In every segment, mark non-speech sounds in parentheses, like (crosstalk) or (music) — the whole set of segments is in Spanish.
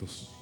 juntos.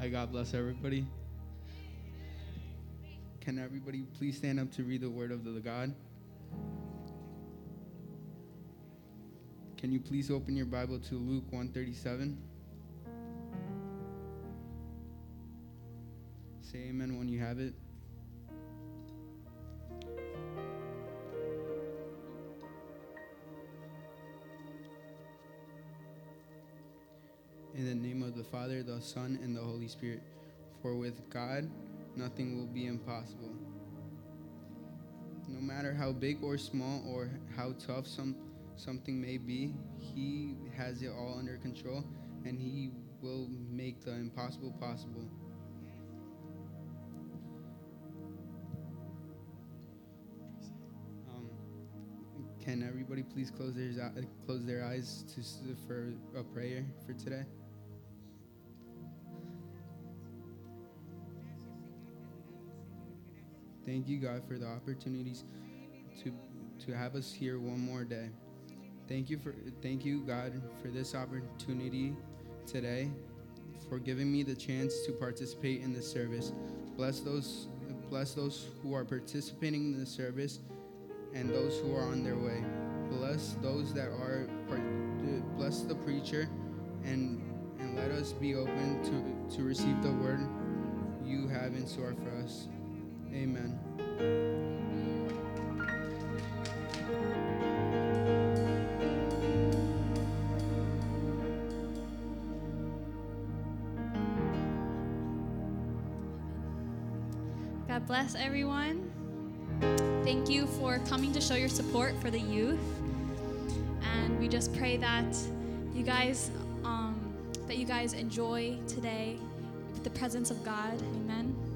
Hi, God bless everybody. Can everybody please stand up to read the word of the God? Can you please open your Bible to Luke 137? Son, and the Holy Spirit. For with God, nothing will be impossible. No matter how big or small or how tough some something may be, He has it all under control, and He will make the impossible possible. Um, can everybody please close their close their eyes to for a prayer for today? Thank you, God, for the opportunities to to have us here one more day. Thank you for thank you, God, for this opportunity today, for giving me the chance to participate in the service. Bless those bless those who are participating in the service and those who are on their way. Bless those that are bless the preacher and and let us be open to to receive the word you have in store for us. Amen. God bless everyone. Thank you for coming to show your support for the youth. And we just pray that you guys um, that you guys enjoy today with the presence of God. Amen.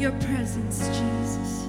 Your presence, Jesus.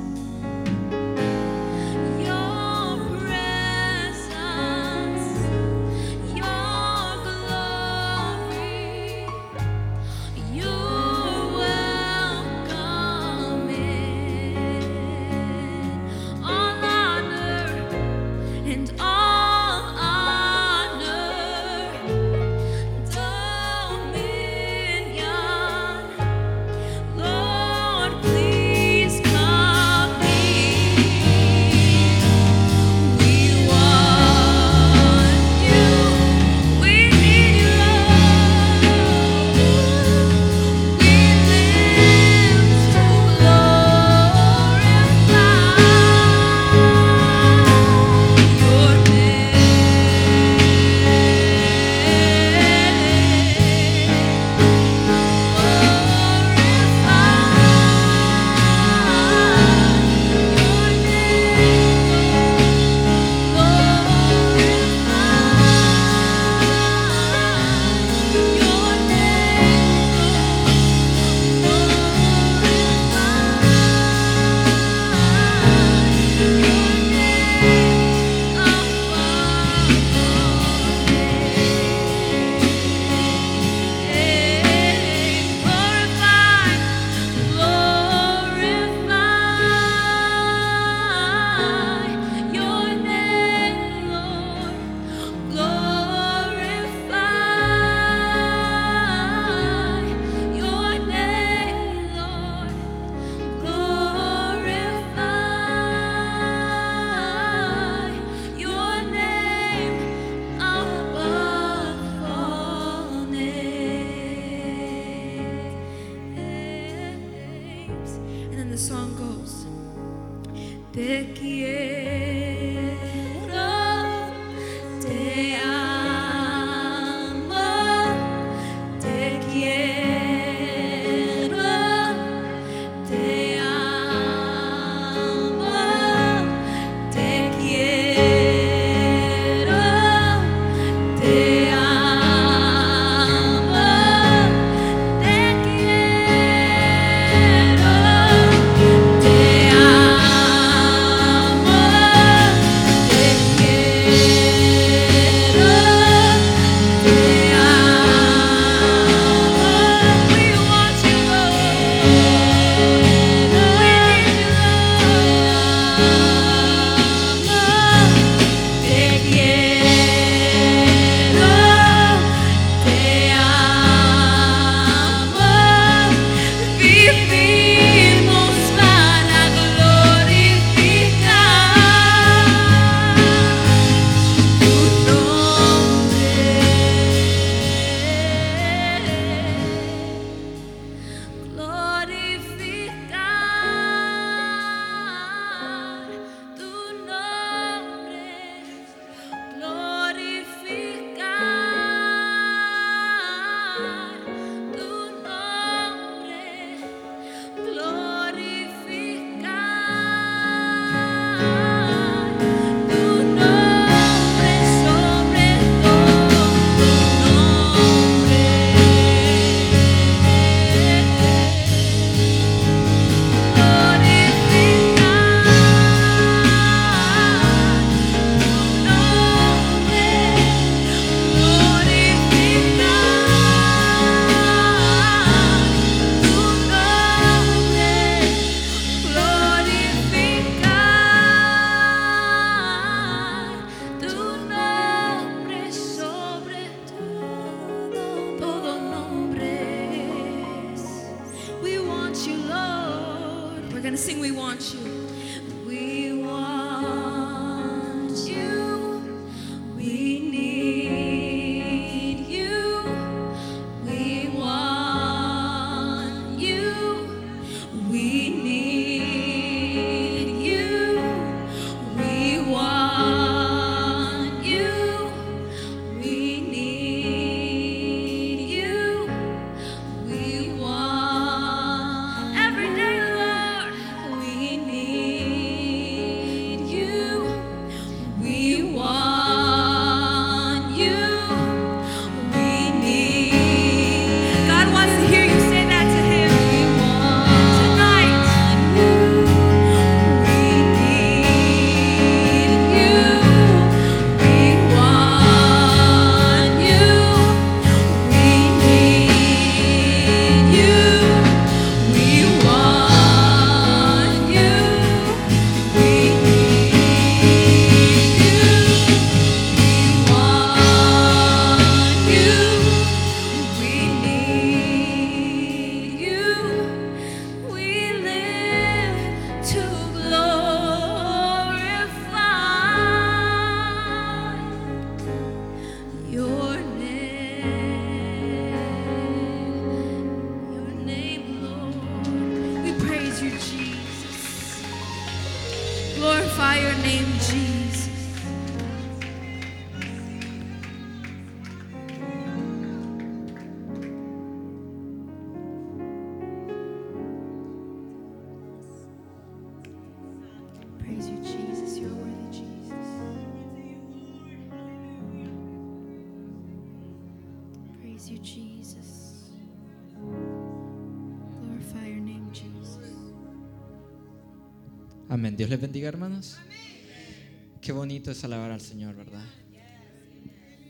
Es alabar al Señor, ¿verdad?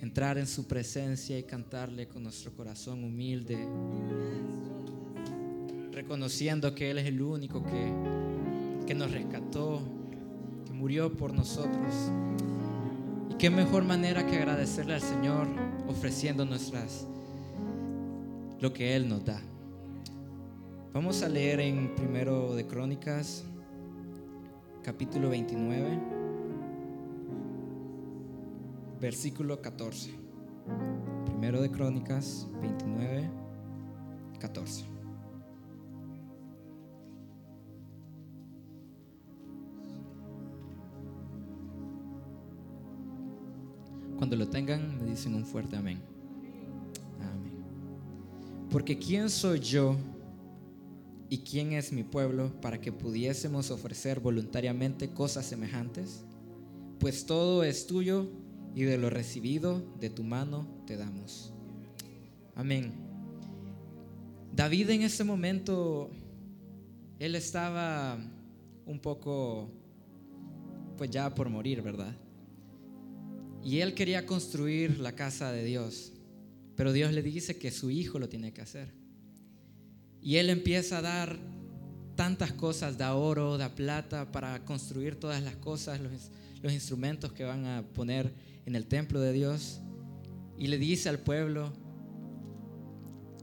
Entrar en su presencia y cantarle con nuestro corazón humilde, reconociendo que Él es el único que, que nos rescató, que murió por nosotros. Y qué mejor manera que agradecerle al Señor ofreciendo nuestras lo que Él nos da. Vamos a leer en primero de Crónicas capítulo 29, versículo 14. Primero de Crónicas 29, 14. Cuando lo tengan, me dicen un fuerte amén. Amén. Porque ¿quién soy yo y quién es mi pueblo para que pudiésemos ofrecer voluntariamente cosas semejantes? Pues todo es tuyo y de lo recibido de tu mano te damos. Amén. David en ese momento, él estaba un poco, pues ya por morir, ¿verdad? Y él quería construir la casa de Dios, pero Dios le dice que su hijo lo tiene que hacer. Y él empieza a dar tantas cosas, da oro, da plata para construir todas las cosas, los instrumentos que van a poner en el templo de Dios. Y le dice al pueblo,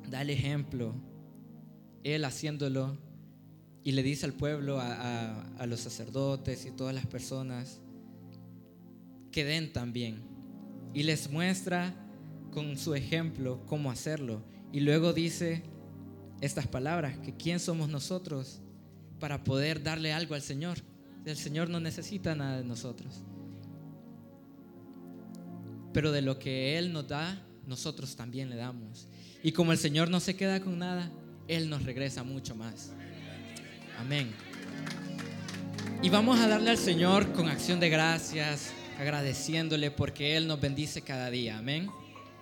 da el ejemplo, él haciéndolo. Y le dice al pueblo, a, a- los sacerdotes y todas las personas, que den también. Y les muestra con su ejemplo cómo hacerlo. Y luego dice estas palabras, que quién somos nosotros para poder darle algo al Señor. El Señor no necesita nada de nosotros. Pero de lo que Él nos da, nosotros también le damos. Y como el Señor no se queda con nada, Él nos regresa mucho más. Amén. Y vamos a darle al Señor con acción de gracias, agradeciéndole porque Él nos bendice cada día. Amén.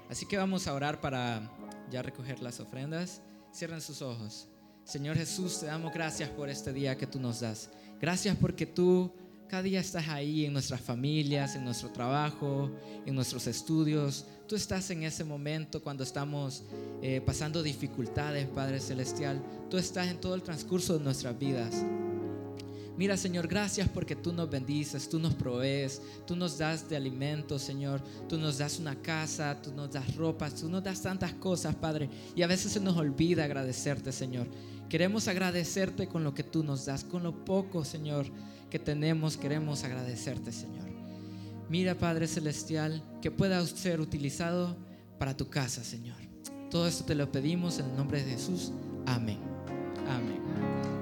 Así que vamos a orar para ya recoger las ofrendas. Cierren sus ojos. Señor Jesús, te damos gracias por este día que tú nos das. Gracias porque tú cada día estás ahí en nuestras familias, en nuestro trabajo, en nuestros estudios. Tú estás en ese momento cuando estamos eh, pasando dificultades, Padre Celestial. Tú estás en todo el transcurso de nuestras vidas. Mira, Señor, gracias porque tú nos bendices, tú nos provees, tú nos das de alimento, Señor. Tú nos das una casa, tú nos das ropa, tú nos das tantas cosas, Padre. Y a veces se nos olvida agradecerte, Señor. Queremos agradecerte con lo que tú nos das, con lo poco, Señor, que tenemos, queremos agradecerte, Señor. Mira, Padre Celestial, que pueda ser utilizado para tu casa, Señor. Todo esto te lo pedimos en el nombre de Jesús. Amén. Amén.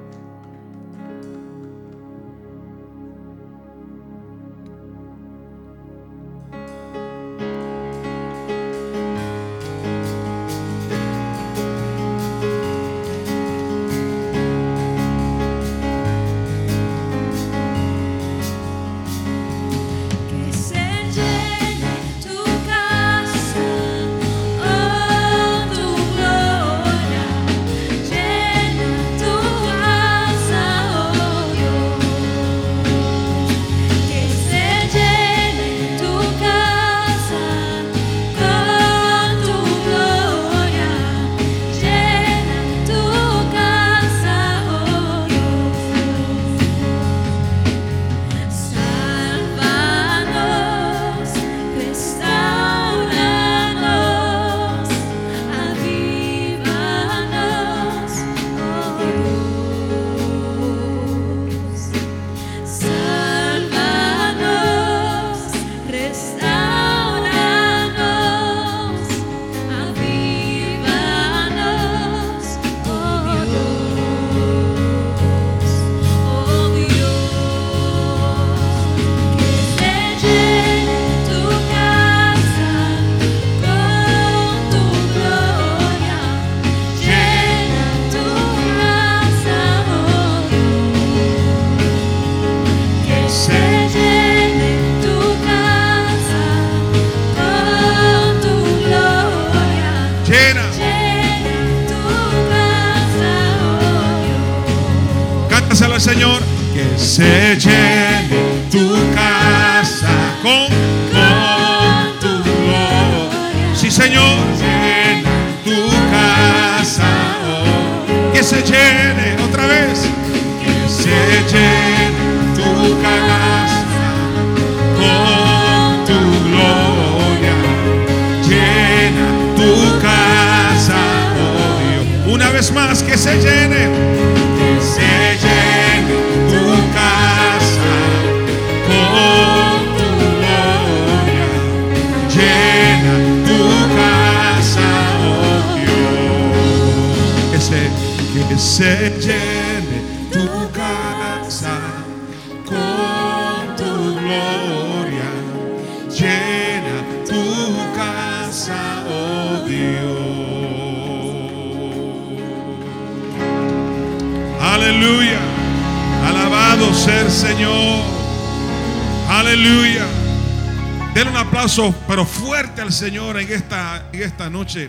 Señor en esta, en esta noche.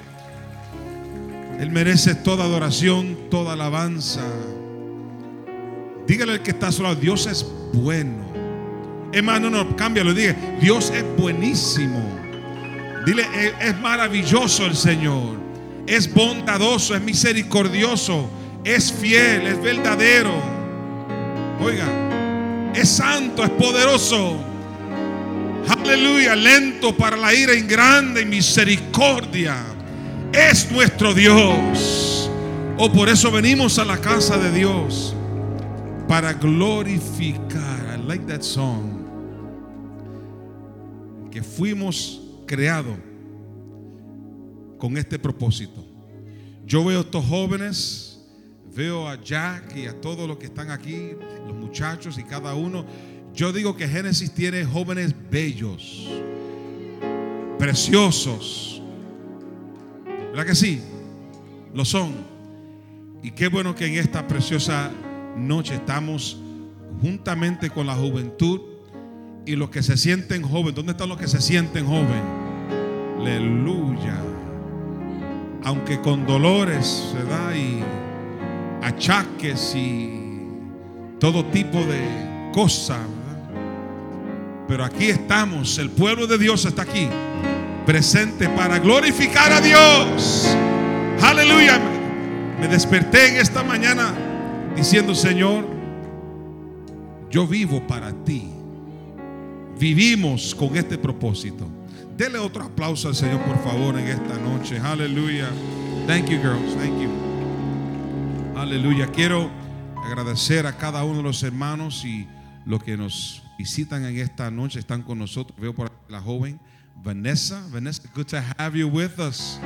Él merece toda adoración, toda alabanza. Dígale al que está solo, Dios es bueno. Hermano, no, no, cámbialo, Dios es buenísimo. Dile, "Es- es maravilloso el Señor. Es bondadoso, es misericordioso, es fiel, es verdadero. Oiga, es santo, es poderoso. Aleluya, lento para la ira y grande misericordia. Es nuestro Dios. O por eso venimos a la casa de Dios para glorificar. I like that song. Que fuimos creados con este propósito. Yo veo a estos jóvenes, veo a Jack y a todos los que están aquí, los muchachos y cada uno. Yo digo que Génesis tiene jóvenes bellos, preciosos. ¿Verdad que sí? Lo son. Y qué bueno que en esta preciosa noche estamos juntamente con la juventud y los que se sienten jóvenes. ¿Dónde están los que se sienten jóvenes? Aleluya. Aunque con dolores, ¿verdad? Y achaques y todo tipo de cosas. Pero aquí estamos, el pueblo de Dios está aquí, presente para glorificar a Dios. Aleluya. Me desperté en esta mañana diciendo, Señor, yo vivo para ti. Vivimos con este propósito. Dele otro aplauso al Señor, por favor, en esta noche. Aleluya. Thank you, girls. Thank you. Aleluya. Quiero agradecer a cada uno de los hermanos y los que nos visitan en esta noche, están con nosotros. Veo por la joven Vanessa. Vanessa, good to have you with us.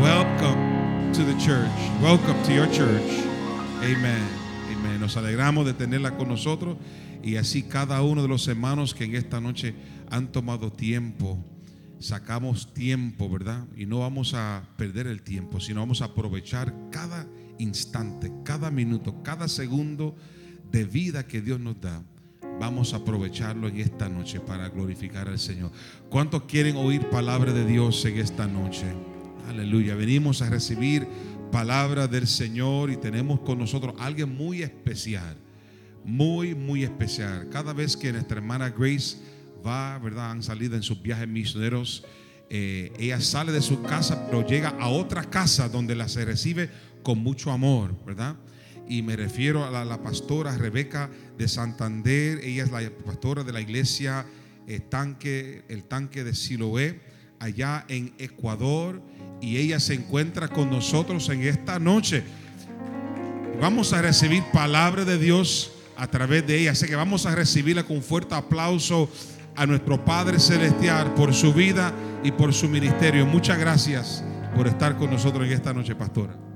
Welcome to the church. Welcome to your church. Amen. Amen. Nos alegramos de tenerla con nosotros y así cada uno de los hermanos que en esta noche han tomado tiempo. Sacamos tiempo, ¿verdad? Y no vamos a perder el tiempo, sino vamos a aprovechar cada instante, cada minuto, cada segundo de vida que Dios nos da. Vamos a aprovecharlo en esta noche para glorificar al Señor. ¿Cuántos quieren oír palabra de Dios en esta noche? Aleluya. Venimos a recibir palabra del Señor y tenemos con nosotros a alguien muy especial. Muy, muy especial. Cada vez que nuestra hermana Grace va, ¿verdad? Han salido en sus viajes misioneros. eh, ella sale de su casa, pero llega a otra casa donde la se recibe con mucho amor, ¿verdad? Y me refiero a la, pastora Rebeca de Santander. Ella es la pastora de la iglesia eh, tanque, el tanque de Siloé, allá en Ecuador. Y ella se encuentra con nosotros en esta noche. Vamos a recibir palabra de Dios a través de ella. Así que vamos a recibirla con fuerte aplauso a nuestro Padre Celestial por su vida y por su ministerio. Muchas gracias por estar con nosotros en esta noche, pastora.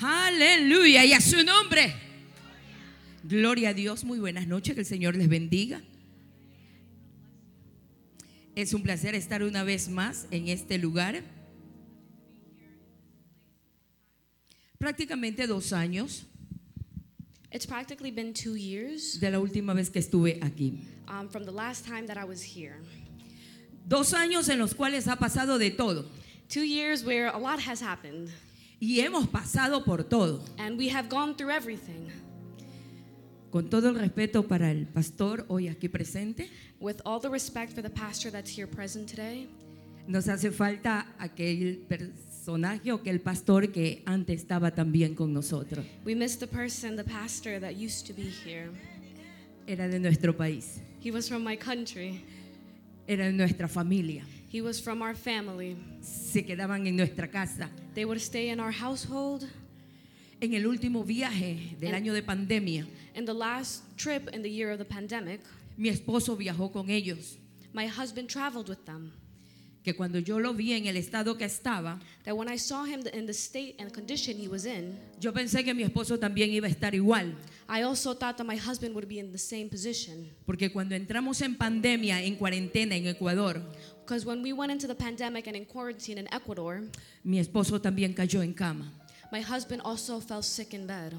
Aleluya y a su nombre. Gloria a Dios, muy buenas noches, que el Señor les bendiga. Es un placer estar una vez más en este lugar. Prácticamente dos años It's practically been two years de la última vez que estuve aquí. um, from the last time that I was here. Dos años en los cuales ha pasado de todo Two years where a lot has happened, y hemos pasado por todo. and we have gone through everything. Con todo el respeto para el pastor hoy aquí presente, With all the respect for the pastor that's here present today, nos hace falta aquel personaje o aquel pastor que antes estaba también con nosotros. we miss the person, the pastor that used to be here. Era de nuestro país, He was from my country, era de nuestra familia. He was from our family. Se quedaban en nuestra casa. They would stay in our household. En el último viaje del año de pandemia, In the last trip in the year of the pandemic, mi esposo viajó con ellos. my husband traveled with them. Que cuando yo lo vi en el estado que estaba, That when I saw him in the state and condition he was in, yo pensé que mi esposo también iba a estar igual. I also thought that my husband would be in the same position. Porque cuando entramos en pandemia, en cuarentena en Ecuador, Because when we went into the pandemic and in quarantine in Ecuador, mi esposo también cayó en cama. my husband also fell sick in bed.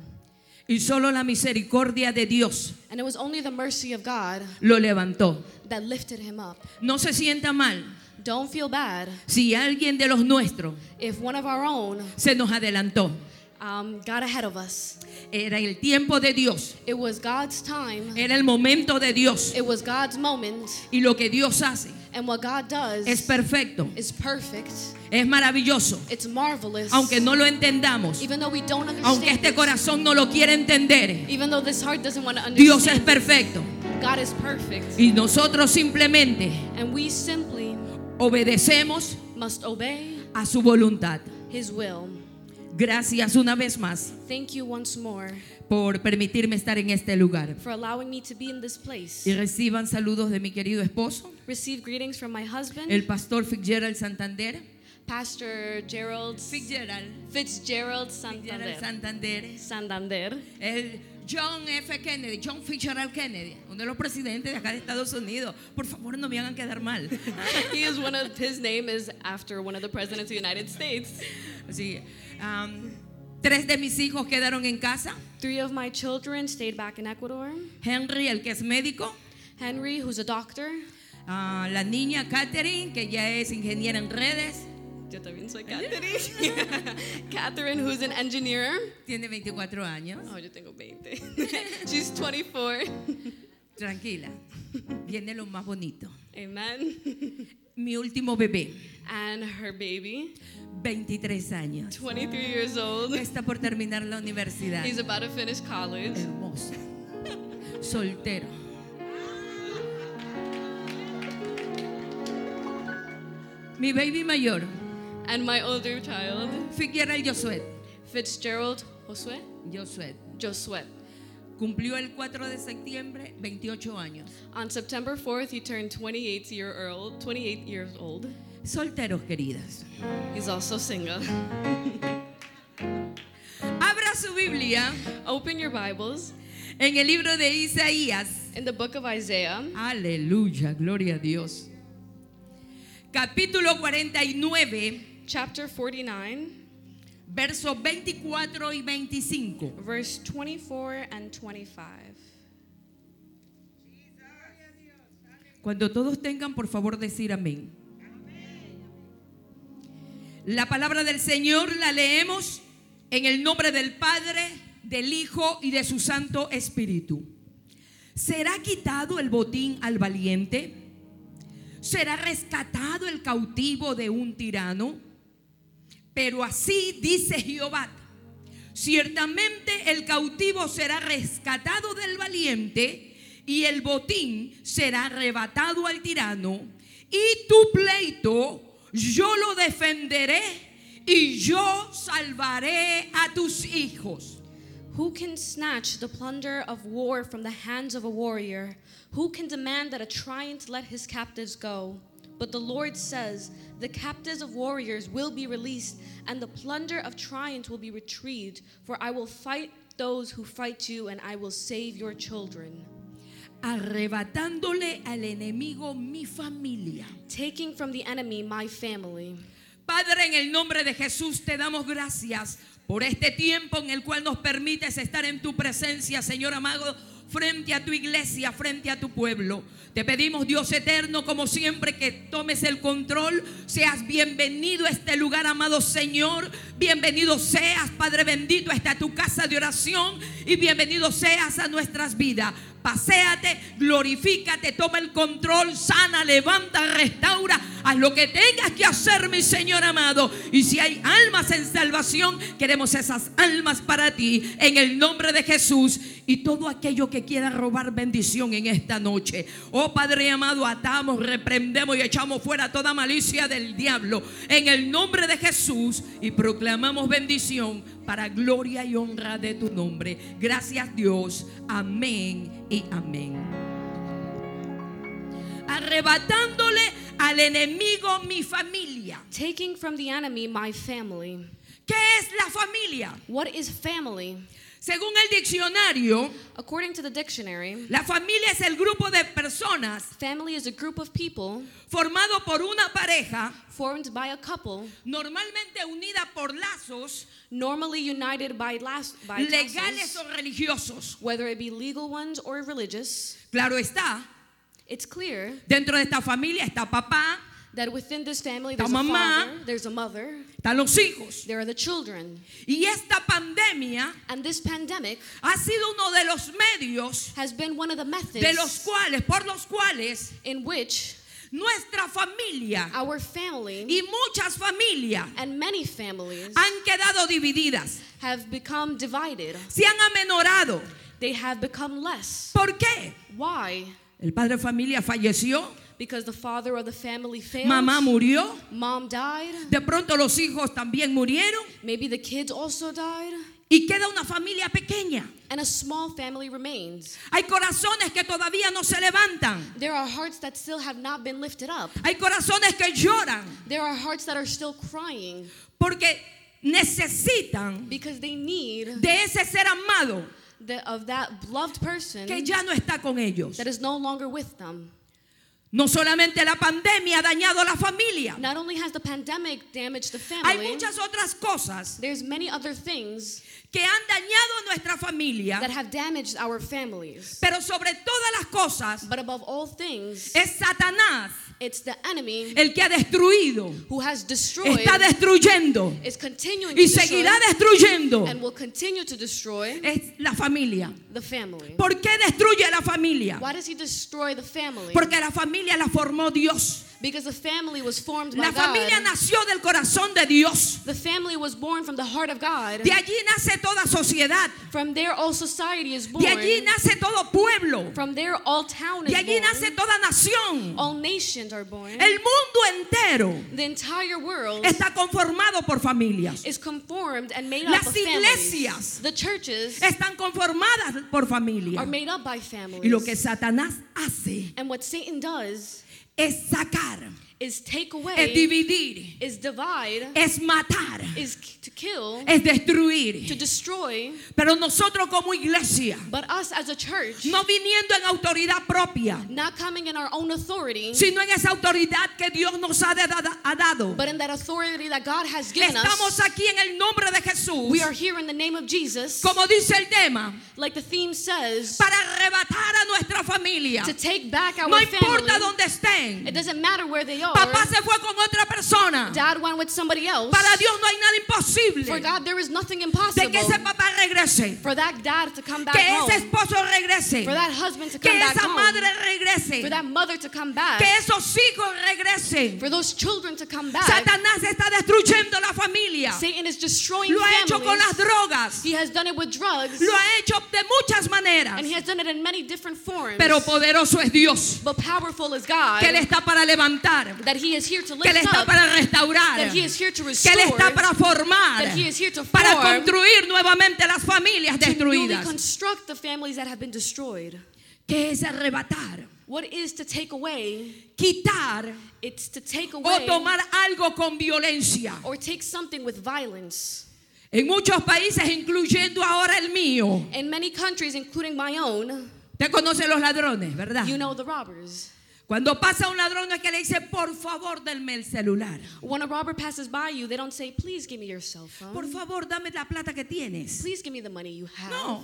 Y solo la misericordia de Dios And it was only the mercy of God lo levantó. that lifted him up. No se sienta mal Don't feel bad si alguien de los nuestros if one of our own se nos adelantó. um, got ahead of us. Era el tiempo de Dios, It was God's time, era el momento de Dios. it was God's moment, Y lo que Dios hace and what God does es perfecto, is perfect. es maravilloso. It's marvelous. Aunque no lo entendamos, even though we don't aunque understand este corazón no lo quiera entender, even though this heart doesn't want to Dios es understand, perfecto. God is perfect. Y nosotros simplemente And we simply obedecemos must obey a su voluntad. His will. Gracias una vez más Thank you once more por permitirme estar en este lugar. for allowing me to be in this place. Y reciban saludos de mi querido esposo, Receive greetings from my husband, el pastor Fitzgerald Santander. Pastor Gerald Fitzgerald. Fitzgerald Fitzgerald Santander. Santander. Santander. John F. Kennedy, John Fitzgerald Kennedy, uno de los presidentes de acá de Estados Unidos. Por favor, no me hagan quedar mal. (laughs) he is one of his name is after one of the presidents of the United States. Así, um, tres de mis hijos quedaron en casa. Three of my children stayed back in Ecuador. Henry, el que es médico. Henry, who's a doctor. Ah, la niña Catherine, que ya es ingeniera en redes, Yo también soy Catherine. (laughs) Catherine, who's an engineer. tiene 24 años. Oh, yo tengo 20. (laughs) She's 24. Tranquila, viene lo más bonito. Amen. Mi último bebé, and her baby, 23 años. 23 years old. Está por terminar la universidad. He's about to finish college. Hermoso. Soltero. Mi baby mayor, And my older child, Fitzgerald Josué. Fitzgerald Josue, Josué. Josué. Cumplió el 4 de septiembre 28 años. On September 4th, he turned 28 year old. 28 years old. Solteros, queridas. He's also single. (laughs) Abra su Biblia Open your Bibles en el libro de Isaías. in the book of Isaiah, Aleluya, gloria a Dios. Capítulo 49, chapter 49, versos 24 y 25. verse 24 and 25. Cuando todos tengan, por favor, decir amén. La palabra del Señor la leemos en el nombre del Padre, del Hijo y de su Santo Espíritu. ¿Será quitado el botín al valiente? ¿Será rescatado el cautivo de un tirano? Pero así dice Jehová, ciertamente el cautivo será rescatado del valiente y el botín será arrebatado al tirano y tu pleito yo lo defenderé y yo salvaré a tus hijos. Who can snatch the plunder of war from the hands of a warrior? Who can demand that a tyrant let his captives go? But the Lord says, The captives of warriors will be released, and the plunder of tyrants will be retrieved. For I will fight those who fight you, and I will save your children. Arrebatándole al enemigo mi familia. Taking from the enemy my family. Padre, en el nombre de Jesús te damos gracias por este tiempo en el cual nos permites estar en tu presencia, Señor amado, frente a tu iglesia, frente a tu pueblo. Te pedimos, Dios eterno, como siempre, que tomes el control. Seas bienvenido a este lugar, amado Señor. Bienvenido seas, Padre bendito, a esta tu casa de oración. Y bienvenido seas a nuestras vidas. Paséate, glorifícate, toma el control, sana, levanta, restaura. Haz lo que tengas que hacer, mi Señor amado. Y si hay almas en salvación, queremos esas almas para ti, en el nombre de Jesús. Y todo aquello que quiera robar bendición en esta noche. Oh Padre amado, atamos, reprendemos y echamos fuera toda malicia del diablo. En el nombre de Jesús. Y proclamamos bendición para gloria y honra de tu nombre. Gracias Dios. Amén y amén. Arrebatándole al enemigo mi familia. Taking from the enemy my family. ¿Qué es la familia? What is family? Según el diccionario, According to the dictionary, la familia es el grupo de personas family is a group of people formado por una pareja, formed by a couple, normalmente unida por lazos normally united by, las, by legales o religiosos. whether it be legal ones or religious. Claro está, It's clear dentro de esta familia está papá, that within this family there's a father, there's a mother, están los hijos. there are the children. Y esta pandemia And this pandemic ha sido uno de los medios has been one of the methods de los cuales, por los cuales in which nuestra familia our family y muchas familias and many families han quedado divididas, have become divided. se han amenorado. They have become less. ¿Por qué? Why? El padre de familia falleció, Because the father of the family failed. mamá murió, Mom died. de pronto los hijos también murieron Maybe the kids also died. y queda una familia pequeña. And a small family remains. Hay corazones que todavía no se levantan. There are hearts that still have not been lifted up. Hay corazones que lloran There are hearts that are still crying porque necesitan because they need de ese ser amado the, of that loved person que ya no está con ellos. that is no longer with them. No solamente la pandemia ha dañado a la familia, Not only has the pandemic damaged the hay family, muchas otras cosas there's many other things que han dañado nuestra familia, that have damaged our families. pero sobre todas las cosas But above all things, es Satanás it's the enemy el que ha destruido, who has destroyed, está destruyendo is continuing y to destroy, seguirá destruyendo and will continue to destroy es la familia. the family. ¿Por qué destruye la familia? Why does he destroy the family? Porque la familia la formó Dios. Because the family was formed by La familia God. nació del corazón de Dios. The family was born from the heart of God. De allí nace toda sociedad. From there, all society is born. De allí nace todo pueblo. From there, all town is De allí born. nace toda nación. All nations are born. El mundo entero The entire world está conformado por familias. is conformed and made Las up of families. The churches Están conformadas por familias. are made up by families. Y lo que Satanás hace and what Satan does es sacar, is take away, es dividir, is divide, es matar, is to kill, es destruir. to destroy. Pero nosotros como iglesia, But us as a church, no viniendo en autoridad propia, not coming in our own authority, sino en esa autoridad que Dios nos ha, dado. but in that authority that God has given Estamos us, aquí en el nombre de Jesús, we are here in the name of Jesus, como dice el tema, like the theme says, para arrebatar a nuestra familia. to take back our No family. importa dónde estén. It doesn't matter where they are. Papá se fue con otra persona. Dad went with somebody else. Para Dios no hay nada For imposible God, there is nothing de impossible que ese papá regrese, for that dad to come back que home, ese esposo regrese, for that husband to que come back esa home, madre regrese, for that mother to come back, que esos hijos regresen. for those children to come back. Satanás está destruyendo la familia. Satan is destroying Lo ha hecho con las drogas. He has done it with drugs, Lo ha hecho de muchas maneras. and he has done it in many different forms. Pero poderoso es Dios, but powerful is God, que Él está para levantar, that He is here to que Él lift está up, para restaurar, that He is here to que restore, Él está para formar, that He is here to para form, construir nuevamente las familias to destruidas. construct the families that have been destroyed. ¿Qué es arrebatar? What is to take away? Quitar It's to take o away tomar algo con violencia. or take something with violence. En muchos países, incluyendo ahora el mío, In many countries, including my own, usted conoce los ladrones, ¿verdad? you know the robbers. Cuando pasa un ladrón no es que le dice, por favor, denme el celular. When a robber passes by you, they don't say, please give me your cell phone. Por favor, dame la plata que tienes. Please give me the money you have. No.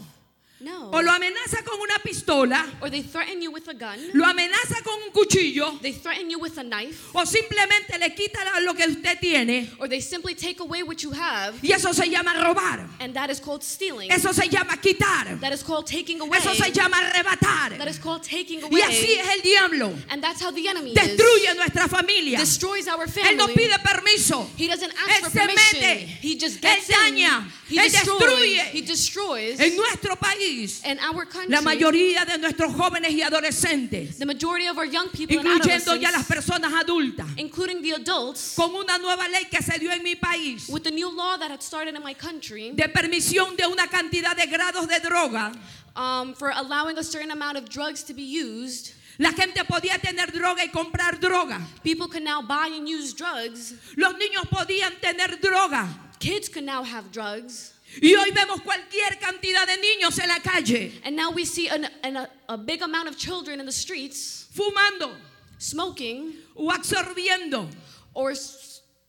No. O lo amenaza con una pistola, Or they threaten you with a gun. lo amenaza con un cuchillo, They threaten you with a knife. o simplemente le quita lo que usted tiene. Or they simply take away what you have. Y eso se llama robar. And that is called stealing. Eso se llama quitar. That is called taking away. Eso se llama arrebatar. That is called taking Y así away. es el diablo. And that's how the enemy is. Destruye nuestra familia. Destroys our Él no family. pide permiso. He doesn't Él ask for se mete. He just Él gets in. daña. He Él destroys. destruye. He destroys. En nuestro país, In our country, la mayoría de nuestros jóvenes y adolescentes, the majority of our young people and incluyendo ya las personas adultas, including the adults, con una nueva ley que se dio en mi país with the new law that had started in my country de permisión de una cantidad de grados de droga, um, for allowing a certain amount of drugs to be used, la gente podía tener droga y comprar droga. people can now buy and use drugs. Los niños podían tener droga. Kids can now have drugs. Y hoy vemos cualquier cantidad de niños en la calle And now we see an, an, a, a big amount of children in the streets fumando smoking o absorbiendo or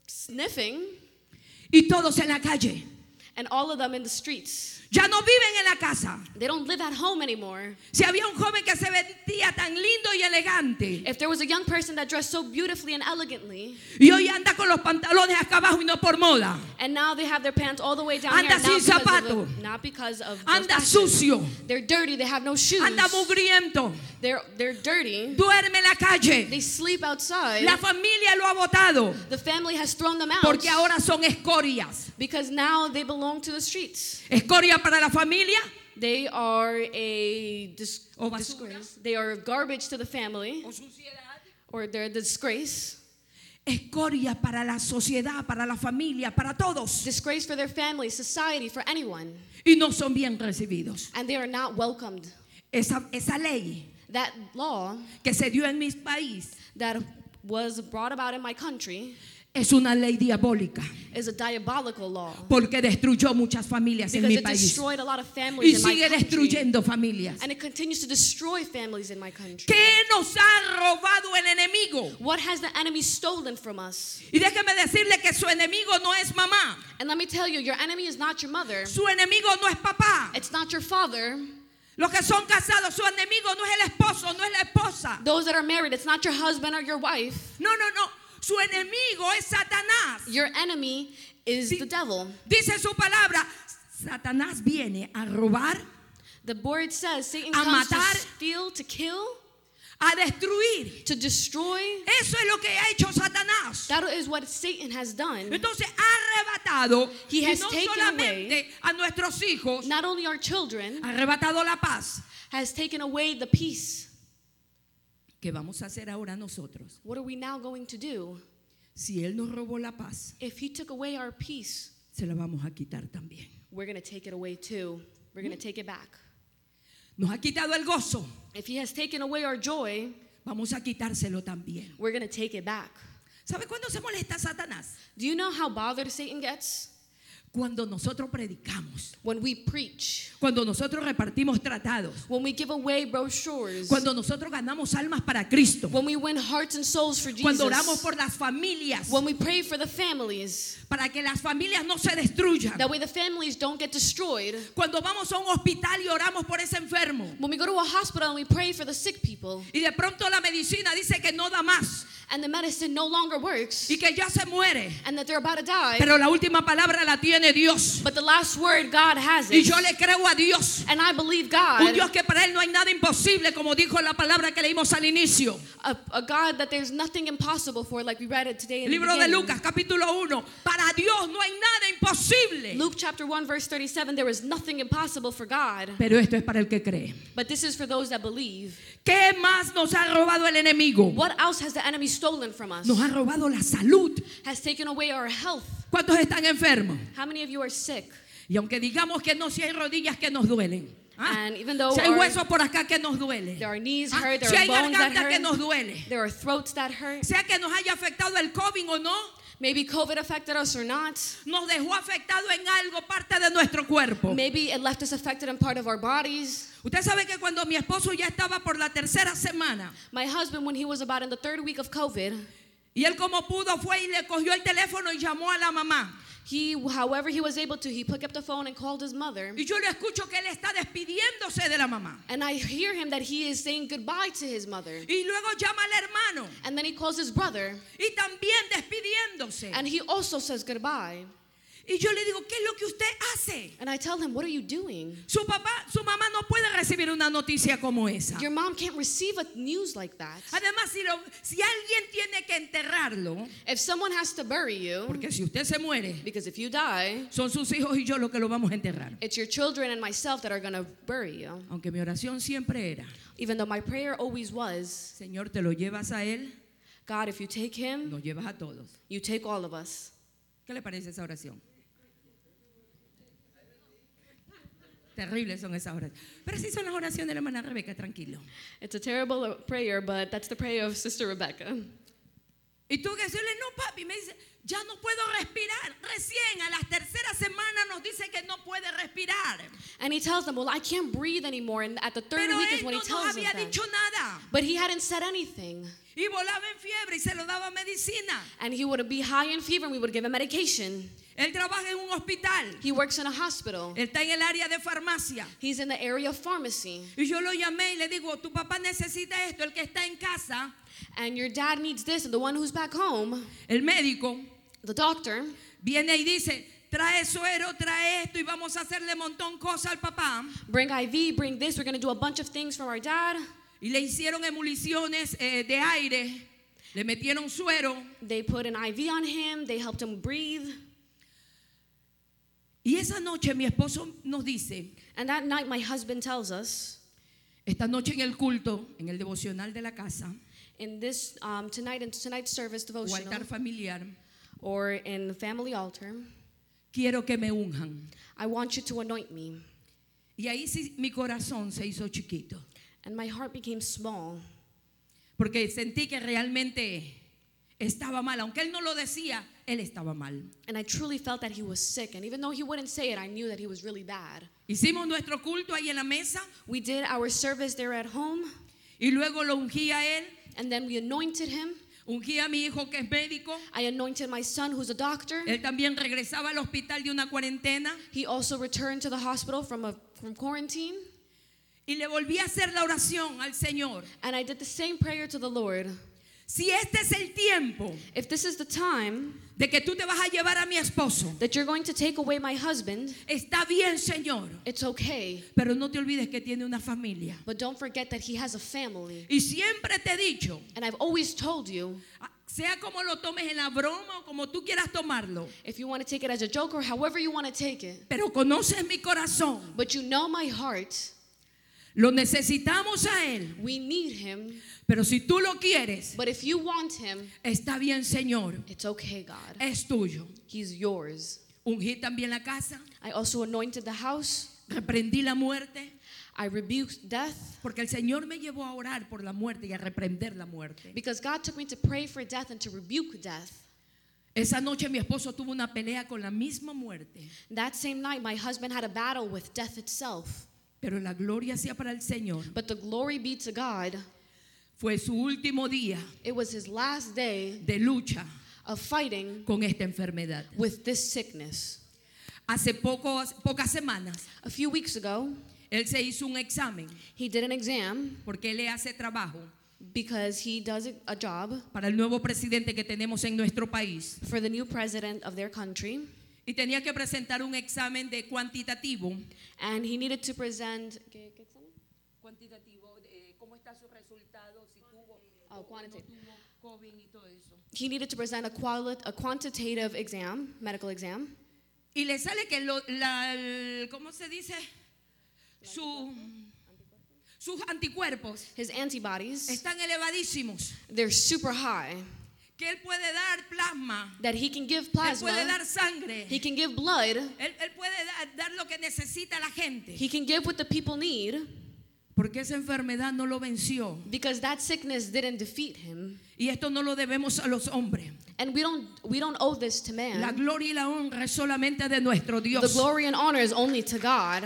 sniffing, y todos en la calle. and all of them in the streets. Ya no viven en la casa. They don't live at home anymore. Si había un joven que se vestía tan lindo y elegante If there was a young person that dressed so beautifully and elegantly, y hoy anda con los pantalones acá abajo y no por moda, and now they have their pants all the way down Anda here, not sin because, of zapato. the- not because of anda sucio, They're dirty. They have no shoes. anda mugriento, They're they're dirty. duerme en la calle. They sleep outside. La familia lo ha botado The family has thrown them out porque ahora son escorias. because now they belong to the streets. Escoria para la familia They are a dis- O disgrace. They are garbage to the family, o suciedad. or they're a disgrace. Escoria para la sociedad, para la familia, para todos. Disgrace for their family, society, for anyone. Y no son bien recibidos. And they are not welcomed. Esa, esa ley That law que se dio en mi país that was brought about in my country es una ley diabólica is a diabolical law porque destruyó muchas familias en because mi it país destroyed a lot of y families in my sigue country. destruyendo familias. And it continues to destroy families in my country. ¿Qué nos ha robado el enemigo? What has the enemy stolen from us? Y déjeme decirle que su enemigo no es mamá, And let me tell you, your enemy is not your mother. su enemigo no es papá. It's not your father. Los que son casados, su enemigo no es el esposo, no es la esposa. Those that are married, it's not your husband or your wife. No, no, no. Su enemigo es Satanás. Your enemy is the devil. Dice su palabra, Satanás viene a robar, The word says Satan A comes matar. to steal, to kill, a destruir. to destroy. Eso es lo que ha hecho Satanás. That is what Satan has done. Entonces ha arrebatado He y has no taken solamente a nuestros hijos, Not only our children, ha arrebatado la paz. has taken away the peace. ¿Qué vamos a hacer ahora nosotros? What are we now going to do? Si Él nos robó la paz, If he took away our peace, se la vamos a quitar también. we're going to take it away too. We're going to take it back. Nos ha quitado el gozo, If he has taken away our joy, vamos a quitárselo también. we're going to take it back. ¿Sabe cuándo se molesta Satanás? Do you know how bothered Satan gets? Cuando nosotros predicamos, When we preach, cuando nosotros repartimos tratados, when we give away brochures, cuando nosotros ganamos almas para Cristo, when we win hearts and souls for cuando oramos Jesus, por las familias, when we pray for the families, para que las familias no se destruyan, that way the families don't get destroyed. cuando vamos a un hospital y oramos por ese enfermo When we go to a hospital and we pray for the sick people, y de pronto la medicina dice que no da más and the medicine no longer works, y que ya se muere, and that they're about to die, pero la última palabra la tiene Dios. but the last word, God has Y it. yo le creo a Dios. And I believe Un God, Dios que para él no hay nada imposible, como dijo la palabra que leímos al inicio. a, a God that there's nothing impossible for, like we read it today in El the libro de beginning. Lucas, capítulo 1. Para Dios no hay nada imposible. Luke chapter 1, verse 37, there is nothing impossible for God. Pero esto es para el que cree. But this is for those that believe. ¿Qué más nos ha robado el enemigo? What else has the enemy stolen from us? Nos ha robado la salud. Has taken away our health. ¿Cuántos están enfermos? How many of you are sick? Y aunque digamos que no, si hay rodillas que nos duelen. ¿ah? And even though Si hay our- huesos por acá que nos duele. There are knees ¿ah? hurt, there Si are hay bones that garganta que nos hurt, duele. there are throats that hurt. Sea que nos haya afectado el COVID o no, Maybe COVID affected us or not. nos dejó afectado en algo parte de nuestro cuerpo. Maybe it left us affected in part of our bodies. Usted sabe que cuando mi esposo ya estaba por la tercera semana My husband, when he was about in the third week of COVID, y él como pudo fue y le cogió el teléfono y llamó a la mamá. he, however he was able to, he picked up the phone and called his mother. Y yo le escucho que él está despidiéndose de la mamá. And I hear him that he is saying goodbye to his mother. Y luego llama al hermano And then he calls his brother, y también despidiéndose. and he also says goodbye. Y yo le digo, ¿qué es lo que usted hace? And I tell him, What are you doing? Su papá, su mamá no puede recibir una noticia como esa. Your mom can't receive a news like that. Además, si, lo- si alguien tiene que enterrarlo, If someone has to bury you, porque si usted se muere, because if you die, son sus hijos y yo los que lo vamos a enterrar. it's your children and myself that are going to bury you. Aunque mi oración siempre era, Even though my prayer always was, Señor, te lo llevas a él, God, if you take him, nos llevas a todos. you take all of us. ¿Qué le parece esa oración? Terribles son esas oraciones. Pero son las oraciones de la hermana Rebeca, tranquilo. It's a terrible prayer, but that's the prayer of Sister Rebecca. Y tú que decirle, no, papi, me dice, ya no puedo respirar. Recién a las terceras semanas nos dice que no puede respirar. And he tells them, Well, I can't breathe anymore. And at the third Pero week is él when no he tells us había that. dicho nada. But he hadn't said anything. Y volaba en fiebre y se lo daba medicina. And he would be high in fever and we would give him medication. Él trabaja en un hospital. He works in a hospital. Él está en el área de farmacia. He's in the area of pharmacy. Y yo lo llamé y le digo, tu papá necesita esto, el que está en casa, And your dad needs this, and the one who's back home, el médico, the doctor, viene y dice, trae suero, trae esto y vamos a hacerle montón cosas al papá. bring IV, bring this. We're going to do a bunch of things for our dad. Y le hicieron emulaciones eh, de aire, le metieron suero. They put an IV on him, they helped him breathe. Y esa noche mi esposo nos dice, And that night, my husband tells us, esta noche en el culto, en el devocional de la casa, in this um, tonight in tonight's service o devotional altar familiar, or in the family altar, quiero que me unjan. I want you to anoint me. Y ahí sí mi corazón se hizo chiquito, And my heart became small porque sentí que realmente estaba mal, aunque él no lo decía, él estaba mal. and I truly felt that he was sick. And even though he wouldn't say it, I knew that he was really bad. Hicimos nuestro culto ahí en la mesa We did our service there at home, y luego lo ungí a él, and then we anointed him. ungí a mi hijo que es médico. I anointed my son, who's a doctor. Él también regresaba al hospital de una cuarentena He also returned to the hospital from, a, from quarantine. y le volví a hacer la oración al Señor. And I did the same prayer to the Lord. Si este es el tiempo If this is the time de que tú te vas a llevar a mi esposo, that you're going to take away my husband, está bien, Señor. it's okay. Pero no te olvides que tiene una familia. But don't forget that he has a family. Y siempre te he dicho, And I've always told you ah, sea como lo tomes en la broma o como tú quieras tomarlo, if you want to take it as a joke or however you want to take it, pero conoces mi corazón. but you know my heart, Lo necesitamos a Él. we need him. Pero si tú lo quieres, But if you want him, está bien, Señor. it's okay, God. Es tuyo. He's yours. Ungí también la casa. I also anointed the house. Reprendí la muerte. I rebuked death Porque el Señor me llevó a orar por la muerte y a reprender la muerte. because God took me to pray for death and to rebuke death. Esa noche mi esposo tuvo una pelea con la misma muerte. That same night, my husband had a battle with death itself. Pero la gloria sea para el Señor. But the glory be to God, Fue su último día it was his last day de lucha of fighting con esta enfermedad. with this sickness. Hace pocos, pocas semanas, A few weeks ago, él se hizo un examen he did an exam porque él le hace trabajo because he does a job para el nuevo presidente que tenemos en nuestro país. for the new president of their country. Y tenía que presentar un examen de cuantitativo. And he needed to present. ¿qué- qué examen? Cuantitativo, eh, cómo está su resultado, si tuvo Oh, o no quantitative. tuvo COVID y todo eso. He needed to present a, quali- a quantitative exam, medical exam. Y le sale que lo- la, el- ¿cómo se dice? Su, sus anticuerpos His antibodies, están elevadísimos. they're super high. Que él puede dar plasma, That he can give él puede plasma, dar sangre, he can give blood, él, él puede da- dar lo que necesita la gente. he can give what the people need Porque esa enfermedad no lo venció. because that sickness didn't defeat him. Y esto no lo debemos a los hombres. And we don't we don't owe this to La man. gloria y la honra es solamente de nuestro The Dios. glory and honor is only to God.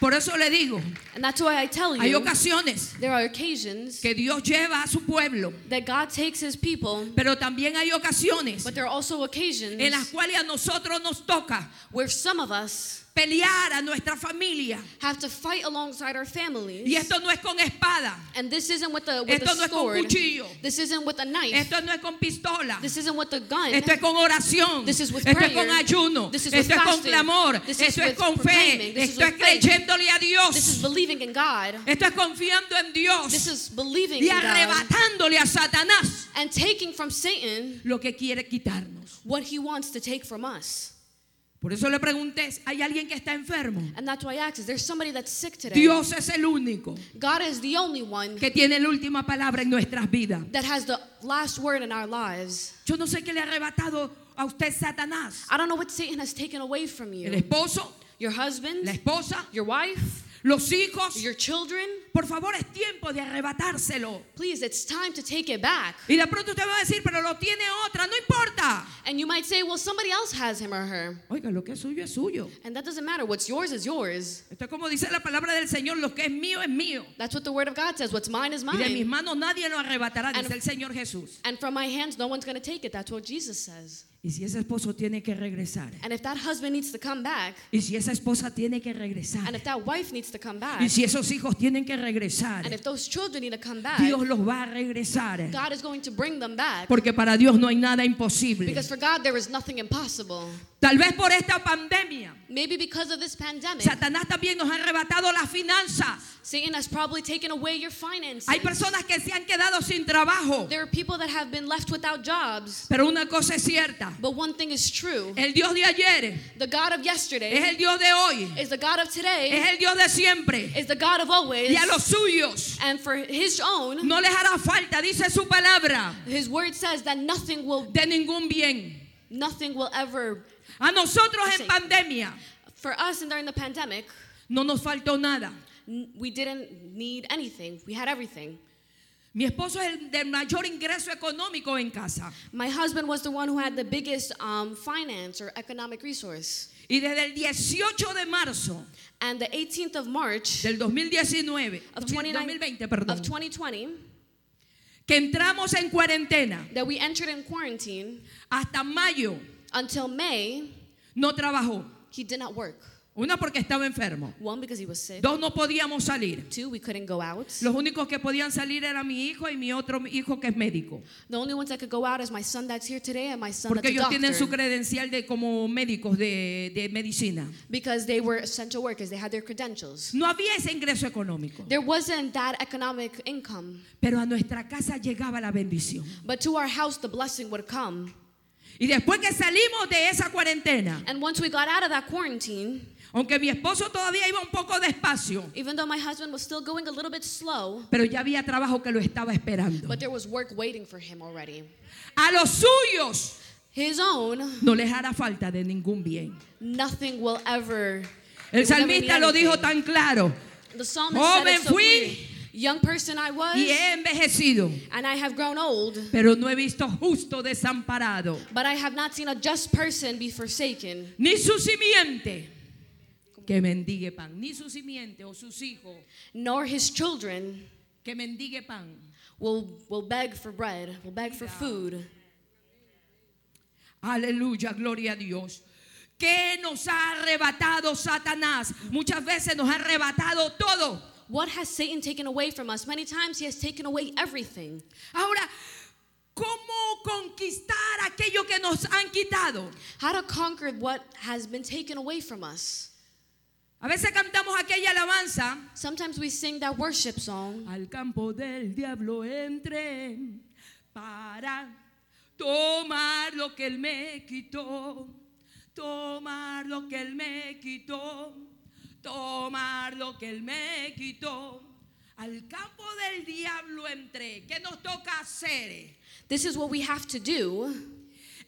Por eso le digo, And that's why I tell hay you ocasiones there are occasions que Dios lleva a su pueblo, that God takes his people, pero también hay ocasiones but there are also occasions en las cuales a nosotros nos toca where some of us pelear a nuestra familia. have to fight alongside our families. Y esto no es con espada, And this isn't with the, with Esto no es con sword. cuchillo. This isn't with a knife. esto no es con pistola. This isn't with a gun. Esto es con oración. This is with Esto es prayer. con ayuno. This is Esto with es con fasting. clamor. This is Esto es with con fe. proclaiming. This is Esto es with faith. creyéndole a This is Dios. believing in God. Esto es confiando en Dios. This is believing Y in God arrebatándole a Satanás and taking from Satan lo que quiere quitarnos. what he wants to take from us. Por eso le pregunté, ¿hay alguien que está enfermo? And that's why I asked, is there somebody that's sick today? Dios es el único God is the only one que tiene la última palabra en nuestras vidas. that has the last word in our lives. Yo no sé qué le ha arrebatado a usted Satanás. I don't know what Satan has taken away from El you. esposo, Your husband, la esposa, your wife, los hijos. your children. Por favor, es tiempo de arrebatárselo. Please, it's time to take it back. Y de pronto usted va a decir, pero lo tiene otra, no importa. And you might say, well, somebody else has him or her. Oiga, lo que es suyo es suyo. And that doesn't matter. What's yours is yours. Esto es como dice la palabra del Señor, lo que es mío es mío. That's what the word of God says. What's mine is Y de mis mine. manos nadie lo arrebatará, And- dice el Señor Jesús. And from my hands, no one's going to take it. That's what Jesus says. Y si ese esposo tiene que regresar, And if that husband needs to come back, y si esa esposa tiene que regresar, and if that wife needs to come back, y si esos hijos tienen que regresar, and if those children need to come back, Dios los va a regresar. God is going to bring them back. Porque para Dios no hay nada imposible. Because for God, there is nothing impossible. Tal vez por esta pandemia, Maybe because of this pandemic, Satanás también nos ha arrebatado las finanzas. Satan has probably taken away your finances. Hay personas que se han quedado sin trabajo. There are people that have been left without jobs. Pero una cosa es cierta. But one thing is true El Dios de ayer the God of es yesterday el Dios de hoy. is the God of today, Es el Dios de siempre. is the God of always. Y a los suyos And for his own, no les hará falta, dice su palabra, his word says that nothing will de ningún bien. nothing will ever A nosotros en pandemia for us and during the pandemic, no nos faltó nada. we didn't need anything. We had everything. Mi esposo es el del mayor ingreso económico en casa. My husband was the one who had the biggest um, finance or economic resource. Y desde el 18 de marzo And the 18th of March del 2019, of, 2020, 29 perdón, of 2020, que entramos en cuarentena that we entered in quarantine hasta mayo until May, no trabajó. he did not work. Una porque estaba enfermo. One, because he was sick. Dos, no podíamos salir. Two, we couldn't go out. Los únicos que podían salir era mi hijo y mi otro hijo que es médico. The only ones that could go out is my son that's here today and my son Porque ellos tienen su credencial de como médicos de, de medicina. Because they were workers. They had their credentials. No había ese ingreso económico. There wasn't that economic income. Pero a nuestra casa llegaba la bendición. But to our house, the blessing would come. Y después que salimos de esa cuarentena, And once we got out of that quarantine, aunque mi esposo todavía iba un poco despacio, even though my husband was still going a little bit slow, pero ya había trabajo que lo estaba esperando. but there was work waiting for him already. A los suyos His own, no les hará falta de ningún bien. nothing will ever. El salmista lo dijo tan claro. The psalmist said Joven it so fui. clearly. Young person I was, Y he envejecido, and I have grown old, pero no he visto justo desamparado, but I have not seen a just person be forsaken, ni su simiente que mendigue pan, ni su simiente o sus hijos nor his children que mendigue pan. will, will beg for bread, will beg for food. Aleluya, gloria a Dios. ¿Qué nos ha arrebatado Satanás? Muchas veces nos ha arrebatado todo. What has Satan taken away from us? Many times he has taken away everything. Ahora, ¿cómo conquistar aquello que nos han quitado? How to conquer what has been taken away from us. A veces cantamos aquella alabanza. Sometimes we sing that worship song. Al campo del diablo entré para tomar lo que él me quitó, tomar lo que él me quitó, tomar lo que él me quitó. Al campo del diablo entré. ¿Qué nos toca hacer? This is what we have to do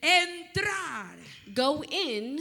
Entrar, go in,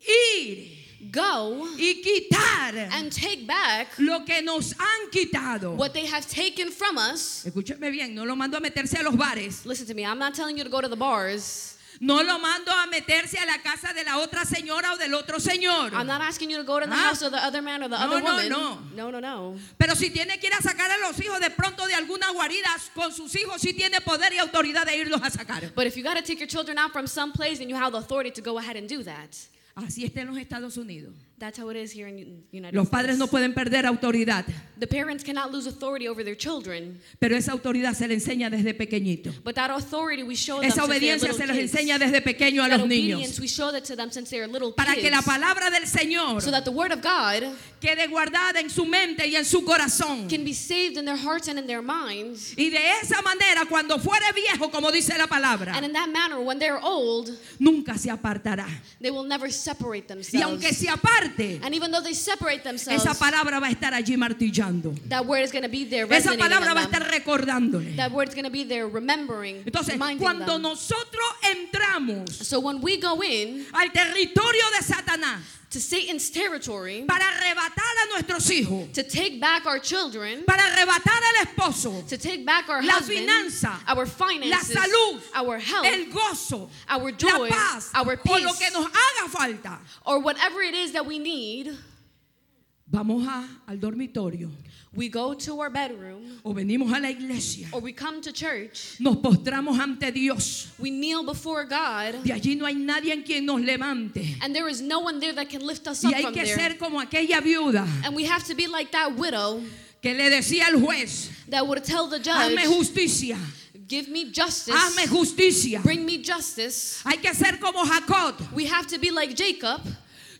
ir go, y quitar and take back lo que nos han quitado. what they have taken from us. Escúcheme bien, no lo mando a meterse a los bares. Listen to me, I'm not telling you to go to the bars. No lo mando a meterse a la casa de la otra señora o del otro señor. I'm not asking you to go to the Ah. house of the other man or the No, other no, woman. no. no, no, no. Pero si tiene que ir a sacar a los hijos de pronto de alguna guarida con sus hijos, sí tiene poder y autoridad de irlos a sacar. But if you got to take your children out from some place, then you have the authority to go ahead and do that. Así está en los Estados Unidos. That's how it is here in the United Los padres States. no pueden perder autoridad, The parents cannot lose authority over their children, pero esa autoridad se le enseña desde pequeñito. but that authority we show them Esa are obediencia se les enseña desde pequeño a That los niños. we show that to them since they are little Para kids, que la palabra del Señor so that the word of God quede guardada en su mente y en su corazón. can be saved in their hearts and in their minds. Y de esa manera, cuando fuere viejo, como dice la palabra, And in that manner, when they're old, nunca se apartará. they will never separate Y themselves. aunque se aparte, And even though they separate themselves, esa palabra va a estar allí martillando. that word is going to be there Esa resonating palabra va a them. estar recordándole. That word is going to be there remembering, Entonces, reminding cuando them. nosotros entramos So when we go in al territorio de Satanás to Satan's territory para arrebatar a nuestros hijos, to take back our children, para arrebatar al esposo, to take back our la husband, finanza, our finances, la salud, our health, el gozo, our la joy, paz. our peace, o lo que nos haga falta, or whatever it is that we need, vamos a, al dormitorio we go to our bedroom o venimos a la iglesia, or we come to church. nos postramos ante Dios. We kneel before God, De allí no hay nadie en quien nos levante. and there is no one there that can lift us Y up hay from que there. ser como aquella viuda And we have to be like that widow que le decía al juez, that would tell the judge, hazme justicia, Give me justice, hazme justicia. bring me justice. Hay que ser como Jacob. We have to be like Jacob.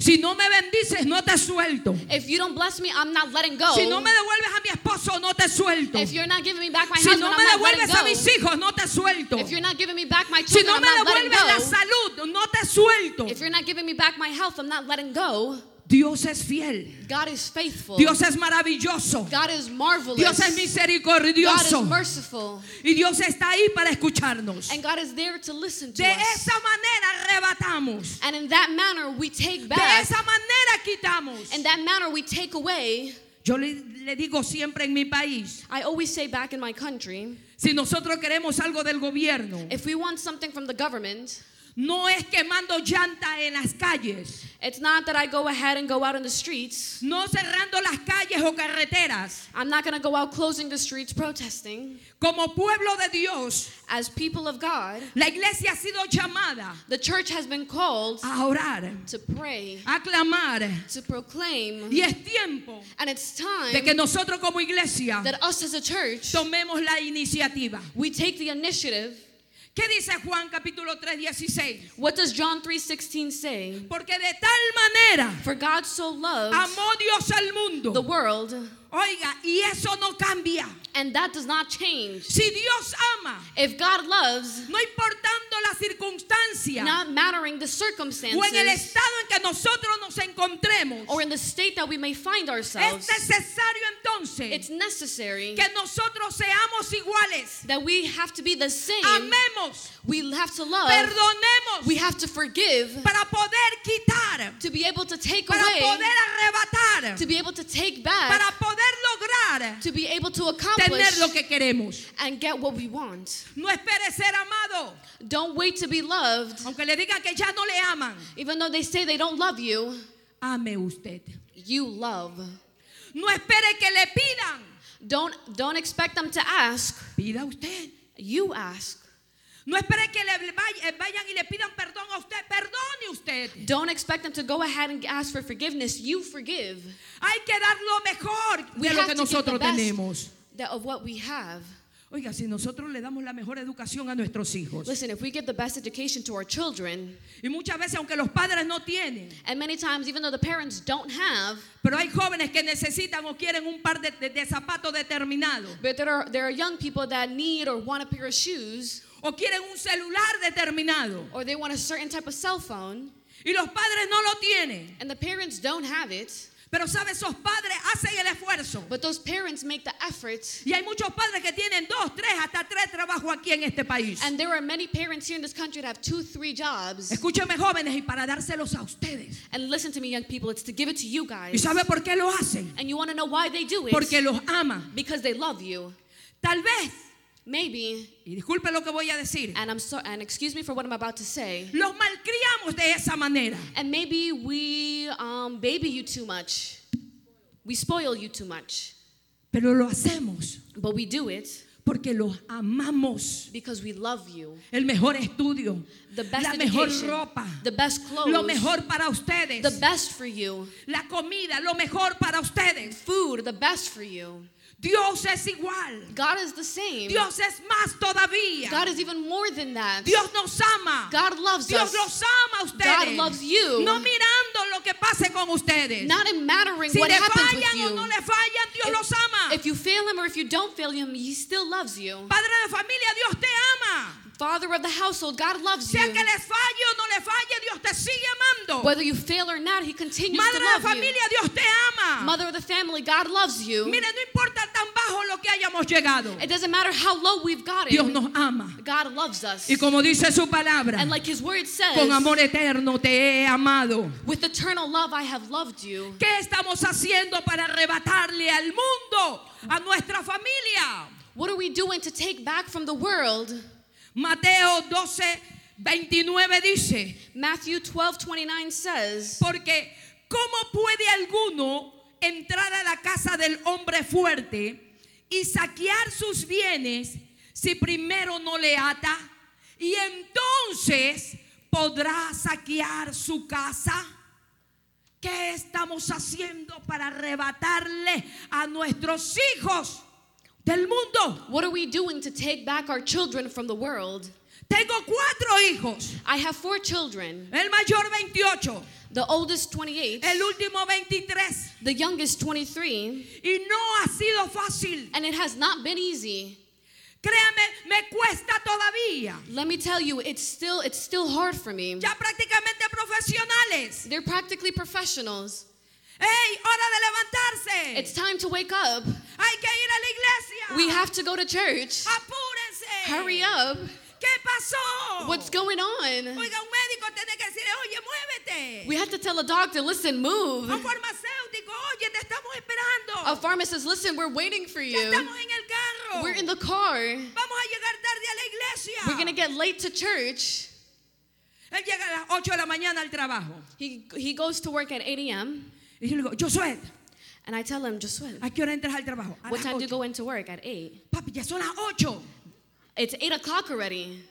Si no me bendices, no te suelto. If you don't bless me, I'm not letting go. Si no me devuelves a mi esposo, no te suelto. If you're not giving me back my Si husband, no I'm me letting devuelves a mis hijos, no te suelto. If you're not giving me back my Si children, no me I'm not devuelves la salud, no te suelto. If you're not giving me back my health, I'm not letting go. Dios es fiel. God is faithful. Dios es maravilloso. God is marvelous. Dios es God is misericordioso. merciful. Y Dios está ahí para escucharnos. And God is there to listen to De us. esa manera arrebatamos. And in that manner, we take De back. esa manera quitamos. In that manner, we take away. Yo le, le digo siempre en mi país, I always say back in my country, si nosotros queremos algo del gobierno, if we want something from the government, no es quemando llanta en las calles, It's not that I go ahead and go out in the streets. no cerrando las calles o carreteras. I'm not going to go out closing the streets protesting. Como pueblo de Dios, As people of God, la iglesia ha sido llamada the church has been called a orar, to pray, a clamar. to proclaim. Y es tiempo And it's de time que nosotros como iglesia that us as a church, tomemos la iniciativa. we take the initiative. ¿Qué dice Juan capítulo 3, 16? What does John 3:16 say? Porque de tal manera For God so loved amó Dios al mundo. the world, Oiga, y eso no cambia. and that does not change. Si Dios ama, If God loves, no importando la circunstancia not mattering the circumstances, o en el estado en que nosotros nos encontremos, or in the state that we may find ourselves, es necesario entonces it's necessary que nosotros seamos iguales. that we have to be the same. Amemos, We have to love. perdonemos We have to forgive para poder quitar, to be able to take para away, poder arrebatar, to be able to take back, para poder lograr to be able to tener accomplish lo que queremos. and get what we want. No espere ser amado, Don't wait to be loved, aunque le digan que ya no le aman. even though they say they don't love you. Ame usted. You love. No espere que le pidan. Don't don't expect them to ask. Pida usted. You ask. No espere que le eh, vayan y le pidan perdón a usted. Perdone usted. Don't expect them to go ahead and ask for forgiveness. You forgive. Hay que dar lo mejor We de lo que nosotros tenemos. of what we have. Oiga, si nosotros le damos la mejor educación a nuestros hijos. Listen, if we give the best education to our children, Y muchas veces, aunque los padres no tienen, and many times even though the parents don't have, pero hay jóvenes que necesitan o quieren un par de, de- de zapatos determinados. but there are there are young people that need or want a pair of shoes, O quieren un celular determinado. or they want a certain type of cell phone, Y los padres no lo tienen. and the parents don't have it, Pero sabe, esos padres hacen el esfuerzo. but those parents make the effort. Y hay muchos padres que tienen dos, tres, hasta tres trabajos aquí en este país. And there are many parents here in this country that have two, three jobs. Jóvenes y para dárselos a ustedes. And listen to me, young people, it's to give it to you ¿Y guys. sabe por qué lo hacen? And you want to know why they do it? Porque los ama. Because they love you. Tal vez, Maybe, y disculpe lo que voy a decir, and I'm so, and excuse me for what I'm about to say. los malcriamos de esa manera. And maybe we um, baby you too much. We spoil you too much. Pero lo hacemos But we do it porque los amamos. because we love you. El mejor estudio, The best la mejor ropa, the best clothes, lo mejor para ustedes, the best for you, la comida, lo mejor para ustedes. food, the best for you. Dios es igual. God is the same. Dios es más todavía. God is even more than that. Dios nos ama. God loves Dios us. los ama a ustedes. God loves you. No mirando lo que pase con ustedes. Not in mattering si what happens with fallan o you. no le fallan, Dios los ama. If you fail him or if you don't fail him, he still loves you. Padre de familia, Dios te ama. Father of the household, God loves Sea you. que les falle o no le falle, Dios te sigue amando. Whether you fail or not, he continues Madre to de love you. Dios te ama. Mother of the family, God loves you. Mire, no importa tan bajo lo que hayamos llegado. It doesn't matter how low we've gotten. Dios nos ama. God loves us. Y como dice su palabra, And like his word says, con amor eterno te he amado. with eternal love I have loved you. ¿Qué estamos haciendo para arrebatarle al mundo, a nuestra familia? What are we doing to take back from the world? Mateo 12, 29 dice, Matthew 12 29 says, porque ¿cómo puede alguno entrar a la casa del hombre fuerte y saquear sus bienes si primero no le ata? Y entonces podrá saquear su casa. ¿Qué estamos haciendo para arrebatarle a nuestros hijos del mundo? What are we doing to take back our children from the world? Tengo cuatro hijos. I have four children. El mayor 28, The oldest 28, el último 23. the youngest 23, Y no ha sido fácil. and it has not been easy. Créame, me cuesta todavía. Let me tell you, it's still it's still hard for me. Ya prácticamente profesionales. They're practically professionals. ¡Ey, hora de levantarse! It's time to wake up. Hay que ir a la iglesia. We have to go to church. Apúrense. Hurry up. ¿Qué pasó? What's going on? Oiga, un médico tiene que decirle, oye, muévete. We have to tell a doctor, listen, move. A un farmacéutico, oye, te estamos esperando. A pharmacist, listen, we're waiting for Ya you. estamos en el carro. We're in the car. Vamos a llegar tarde a la iglesia. We're going to get late to church. Él llega a las 8 de la mañana al trabajo. He, he goes to work at 8 a.m. Y yo le digo, Josué, And I tell him, Josué, ¿a qué hora entras al trabajo? A what time do you go into work? At 8. Papi, ya son las 8. It's 8 o'clock already.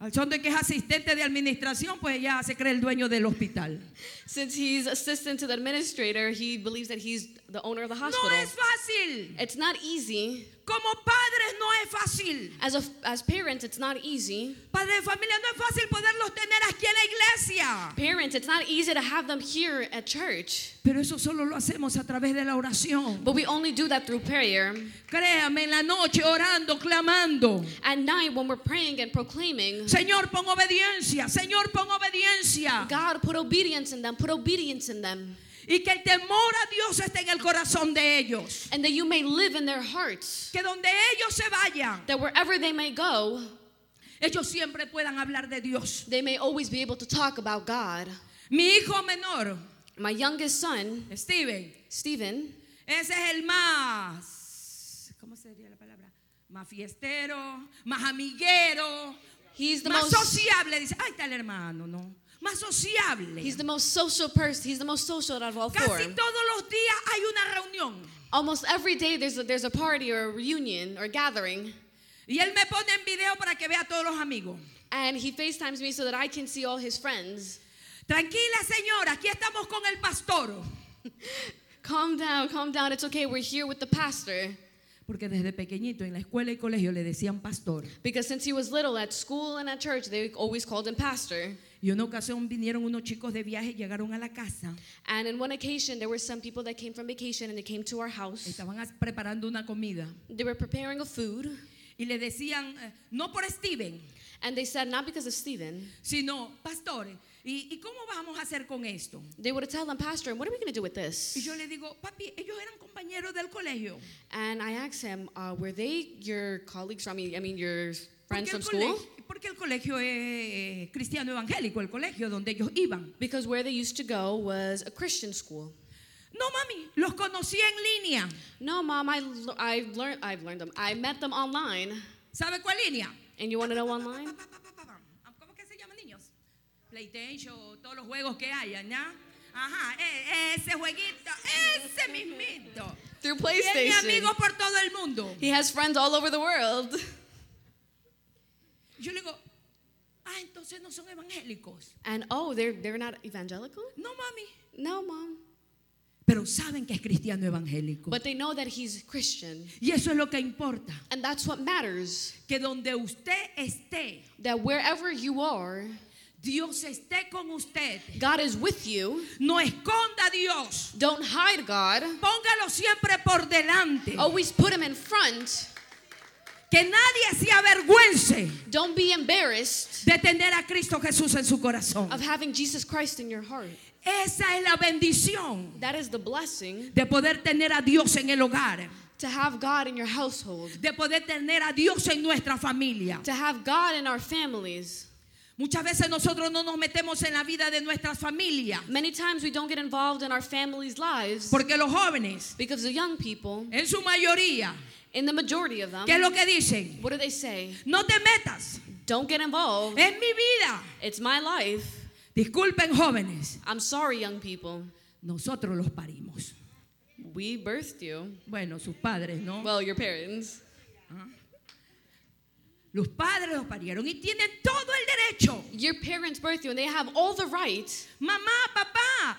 Al son de que es asistente de administración, pues ya se cree el dueño del hospital. Since he's assistant to the administrator, he believes that he's the owner of the No es fácil. It's not easy. Como padres no es fácil. As, a, as parents, it's not easy. Padre de familia no es fácil poderlos tener aquí en la iglesia. Parents, it's not easy to have them here at church. Pero eso solo lo hacemos a través de la oración. But we only do that through prayer. Créame, en la noche orando, clamando. At night, when we're praying and proclaiming, Señor, pon obediencia. Señor, pon obediencia. God, put obedience in them, put obedience in them, Y que el temor a Dios esté en el corazón de ellos. and that you may live in their hearts. Que donde ellos se vayan, That wherever they may go, ellos siempre puedan hablar de Dios. they may always be able to talk about God. Mi hijo menor, My youngest son, Steven, Stephen, ese es el más, ¿cómo sería la palabra? Más fiestero, más amiguero, he's the más most sociable. Dice, ahí está el hermano, ¿no? Más sociable. he's the most social person. He's the most social out of all four. Casi todos los días hay una reunión. Almost every day there's a, there's a party or a reunion or gathering, Y él me pone en video para que vea a todos los amigos. and he FaceTimes me so that I can see all his friends. Tranquila, señora, aquí estamos con el pastor. (laughs) Calm down, calm down. It's okay. We're here with the pastor. Porque desde pequeñito en la escuela y colegio le decían pastor. Because since he was little at school and at church, they always called him pastor. Y una ocasión vinieron unos chicos de viaje, llegaron a la casa. And in one occasion, there were some people that came from vacation and they came to our house. Estaban preparando una comida. They were preparing a food, Y le decían, eh, no por Steven, and they said, not because of Stephen, sino, pastor, ¿y, ¿y cómo vamos a hacer con esto? they would tell him, Pastor, what are we going to do with this? Y yo le digo, papi, ellos eran compañeros del colegio. And I asked him, uh, were they your colleagues from, I mean your friends from school? Porque el colegio es eh, cristiano evangélico, el colegio donde ellos iban. Because where they used to go was a Christian school. No, mami, los conocí en línea. No, mom, I, I learned, I've learned them. I met them online. ¿Sabe cuál línea? And you want to know online? (laughs) ¿Cómo que se llaman niños? PlayStation, todos los juegos que. Ajá, ese jueguito, ese mismito. Through Tiene PlayStation. amigos por todo el mundo. He has friends all over the world. (laughs) Yo le digo, ah, entonces no son evangélicos. And oh, they're, they're not evangelical? No, mami. No, mom. Pero saben que es cristiano evangélico. But they know that he's Christian. Y eso es lo que importa. And that's what matters. Que donde usted esté, That wherever you are, Dios esté con usted. God is with you. No esconda a Dios. Don't hide God. Póngalo siempre por delante. Always put him in front. Que nadie se avergüence Don't be embarrassed de tener a Cristo Jesús en su corazón. of having Jesus Christ in your heart. Esa es la bendición That is the blessing de poder tener a Dios en el hogar, to have God in your household, de poder tener a Dios en nuestra familia. to have God in our families. Muchas veces nosotros no nos metemos en la vida de nuestras familias Many times we don't get involved in our families' lives porque los jóvenes, because the young people, en su mayoría, in the majority of them, ¿qué es lo que dicen? what do they say? No te metas, Don't get involved. es mi vida. It's my life. Disculpen jóvenes, I'm sorry, young people. nosotros los parimos. We birthed you. Bueno, sus padres, ¿no? Well, your parents. Ah. Los padres los parieron y tienen todo el derecho. Your parents birthed you and they have all the right. Mamá, papá,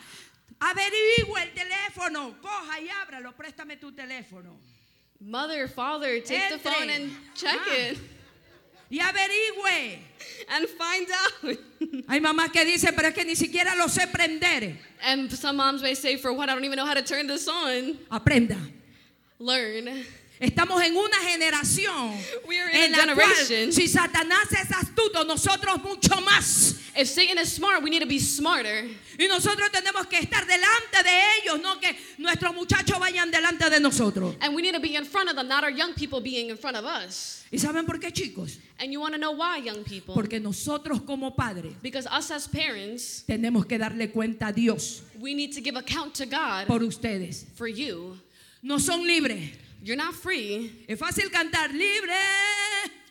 averigua el teléfono, coja y ábralo, préstame tu teléfono. Mother, father, take the phone and check Ah. it Y averigüe. (laughs) and find out. Hay mamás que dicen, pero es que ni siquiera lo sé prender. and some moms may say, for what? I don't even know how to turn this on. Aprenda. Learn. Estamos en una generación We are in en la cual, si Satanás es astuto, nosotros mucho más. If Satan is smart, we need to be smarter. Y nosotros tenemos que estar delante de ellos, no que nuestros muchachos vayan delante de nosotros. And we need to be in front of them, not our young people being in front of us. ¿Y saben por qué, chicos? And you want to know why, young people? Porque nosotros como padres Because us as parents, tenemos que darle cuenta a Dios we need to give account to God por ustedes. for you. No son libres. You're not free. Es fácil cantar libre.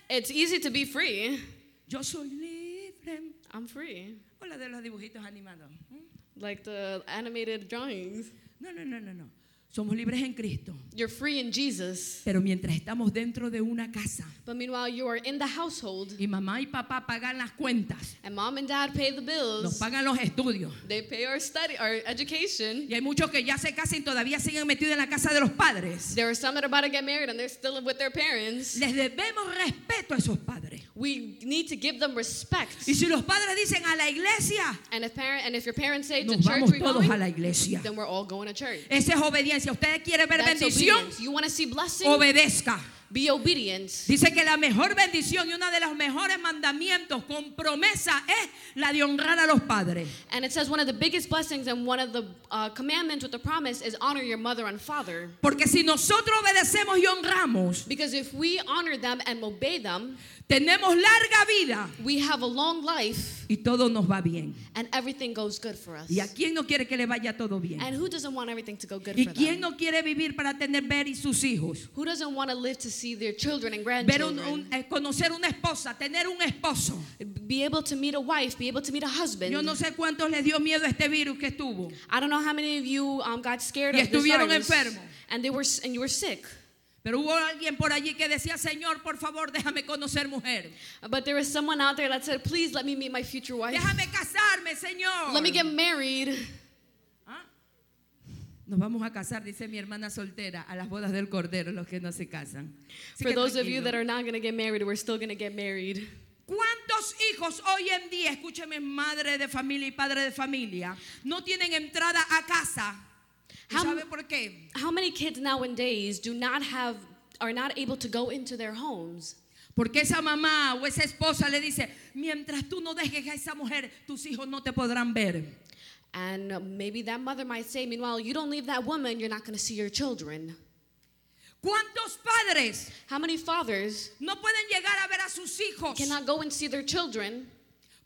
It's easy to be free. Yo soy libre. I'm free. O la de los dibujitos animados. ¿Mm? Like the animated drawings. No, no, no, no, no. Somos libres en Cristo. You're free in Jesus. Pero mientras estamos dentro de una casa But meanwhile, you are in the household, y mamá y papá pagan las cuentas, and mom and dad pay the nos bills. pagan los estudios. They pay our study, our education. Y hay muchos que ya se casan y todavía siguen metidos en la casa de los padres. There are some that are about to get married and they're still with their parents. Les debemos respeto a esos padres. We need to give them respect. Y si los padres dicen a la iglesia, And if parent and if your parents say to nos church vamos we're todos a la iglesia. then we're all going to church. Esa es obediencia. ¿Usted quiere ver That's bendición? obedience. You want to see blessing? Obedezca. Be obedient. Dice que la mejor bendición y uno de los mejores mandamientos con promesa es la de honrar a los padres. And it says one of the biggest blessings and one of the uh, commandments with the promise is honor your mother and father. Porque si nosotros obedecemos y honramos, Because if we honor them and obey them, tenemos larga vida we have a long life y todo nos va bien. and everything goes good for us. ¿Y a quién no quiere que le vaya todo bien? And who doesn't want everything to go good ¿Y for quién them? no quiere vivir para tener ver y sus hijos? Who doesn't want to live to see their children and Ver un- grandchildren? un- eh, conocer una esposa, tener un esposo. Be able to meet a wife, be able to meet a husband. Yo no sé cuántos les dio miedo este virus que estuvo. I don't know how many of you um, got scared Y of this estuvieron virus, enfermos. and they were and you were sick. Pero hubo alguien por allí que decía, Señor, por favor, déjame conocer mujer. But there was someone out there that said, "Please let me meet my future wife. Déjame casarme, Señor. Let me get married." ¿Ah? Nos vamos a casar, dice mi hermana soltera, a las bodas del Cordero, los que no se casan. Así For those of you that are not going to get married, we're still going to get married. ¿Cuántos hijos hoy en día, escúcheme, madre de familia y padre de familia, no tienen entrada a casa? ¿Y How- sabe por qué? How many kids nowadays do not have are not able to go into their homes? Porque esa mamá o esa esposa le dice, mientras tú no dejes a esa mujer, tus hijos no te podrán ver. And maybe that mother might say, meanwhile, you don't leave that woman, you're not going to see your children. ¿Cuántos padres How many fathers no pueden llegar a ver a sus hijos cannot go and see their children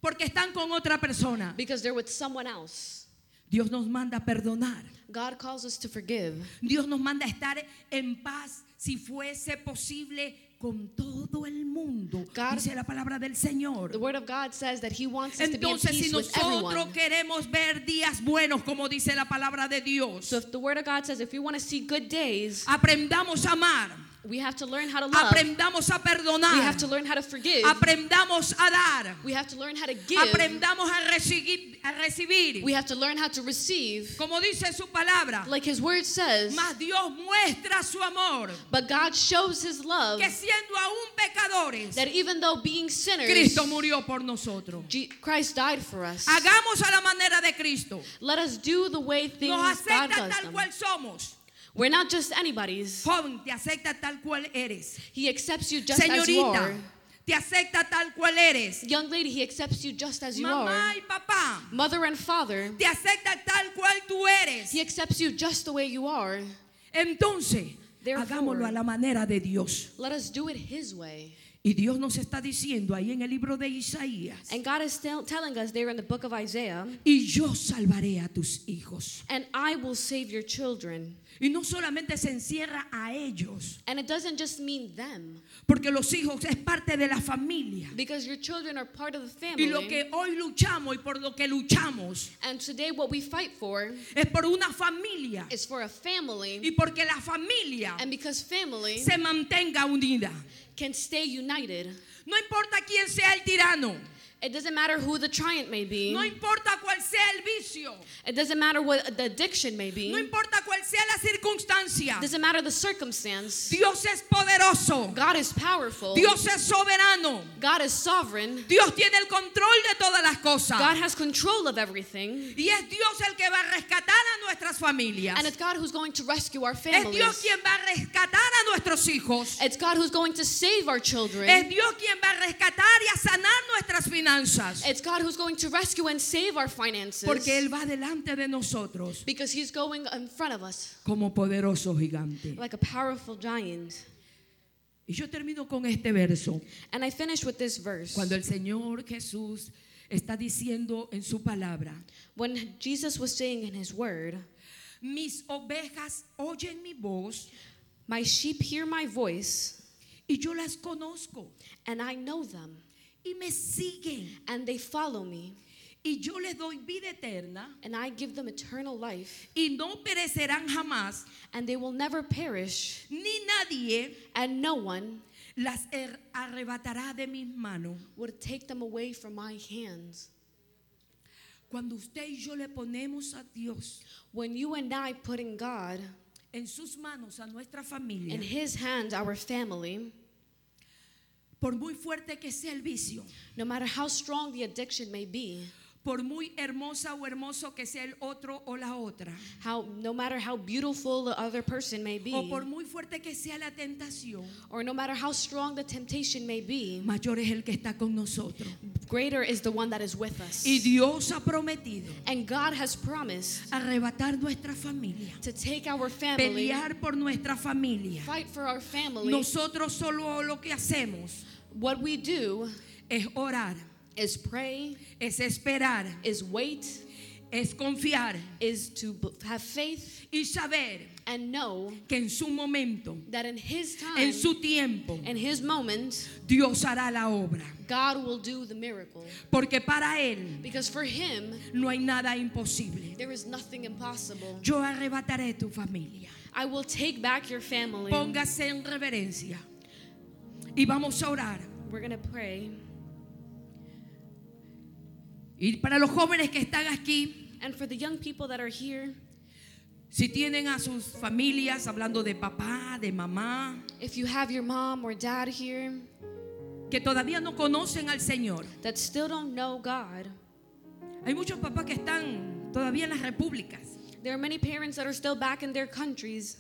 porque están con otra persona? because they're with someone else? Dios nos manda a perdonar. God calls us to forgive. Dios nos manda a estar en paz si fuese posible con todo el mundo. God- dice la palabra del Señor. The Word of God says that He wants us to be in Entonces, si peace with everyone. queremos ver días buenos, como dice la palabra de Dios, So if the Word of God says if we want to see good days, aprendamos a amar, we have to learn how to love. aprendamos a perdonar. We have to learn how to forgive. aprendamos a dar, We have to learn how to give. aprendamos a recibir, a recibir. We have to learn how to receive. Como dice su palabra, Like His Word says, mas Dios muestra su amor, but God shows His love que siendo aún pecadores, that even though being sinners, Cristo murió por nosotros. Christ died for us. Hagamos a la manera de Cristo. Let us do the way things Nos God acepta does tal them. cual somos. We're not just anybody's. Joven, te acepta tal cual eres. He accepts you just as you are. te acepta tal cual eres. Young lady, He accepts you just as you Mamá are. y papá, Mother and father, te acepta tal cual tú eres. He accepts you just the way you are. Entonces, Therefore- hagámoslo a la manera de Dios. Let us do it His way. Y Dios nos está diciendo ahí en el libro de Isaías, And God is tell- telling us there in the book of Isaiah, y yo salvaré a tus hijos. and I will save your children. Y no solamente se encierra a ellos, And it doesn't just mean them, porque los hijos es parte de la familia. because your children are part of the Y lo family. que hoy luchamos y por lo que luchamos And today, what we fight for es por una familia is for a family, y porque la familia and because family se mantenga unida. can stay united. No importa quién sea el tirano, It doesn't matter who the tyrant may be. no importa cuál sea el vicio, It doesn't matter what the addiction may be. no importa cuál sea la circunstancia. It doesn't matter the circumstance. Dios es poderoso, God is powerful. Dios es soberano, God is sovereign. Dios tiene el control de todas las cosas. God has control of everything. Y es Dios el que va a rescatar a nuestras familias. And it's God who's going to rescue our families. Es. Dios quien va a rescatar a nuestros hijos. It's God who's going to save our children. Es Dios quien va a rescatar y a sanar nuestras finanzas. It's God who's going to rescue and save our finances. Porque Él va delante de nosotros because He's going in front of us como poderoso gigante. like a powerful giant. Y yo termino con este verso. And I finish with this verse. Cuando el Señor Jesús está diciendo en su palabra, When Jesus was saying in His word, mis ovejas oyen mi voz My sheep hear my voice, y yo las conozco and I know them, y me siguen. and they follow me, Y yo les doy vida eterna and I give them eternal life, y no perecerán jamás, and they will never perish, ni nadie and no one las arrebatará de mis manos. would take them away from my hands. Cuando usted y yo le ponemos a Dios When you and I put in God, en sus manos a nuestra familia, in His hands, our family, por muy fuerte que sea el vicio, no matter how strong the addiction may be, por muy hermosa o hermoso que sea el otro o la otra, how no matter how beautiful the other person may be, o por muy fuerte que sea la tentación, or no matter how strong the temptation may be, mayor es el que está con nosotros. greater is the one that is with us. Y Dios ha prometido And God has promised arrebatar nuestra familia, to take our family, pelear por nuestra familia. fight for our family. Nosotros solo lo que hacemos What we do es orar, is pray, es esperar, is wait, es confiar is to have faith y saber and know que en su momento, that in His time, en su tiempo, in His moment, Dios hará la obra. God will do the miracle. Porque para Él Because for Him, no hay nada imposible. there is nothing impossible. Yo arrebataré tu familia. I will take back your family. Póngase en reverencia. Y vamos a orar. We're to pray. Y para los jóvenes que están aquí, And for the young people that are here, si tienen a sus familias hablando de papá, de mamá, if you have your mom or dad here que todavía no conocen al Señor. that still don't know God, Hay muchos papás que están todavía en las repúblicas. there are many parents that are still back in their countries.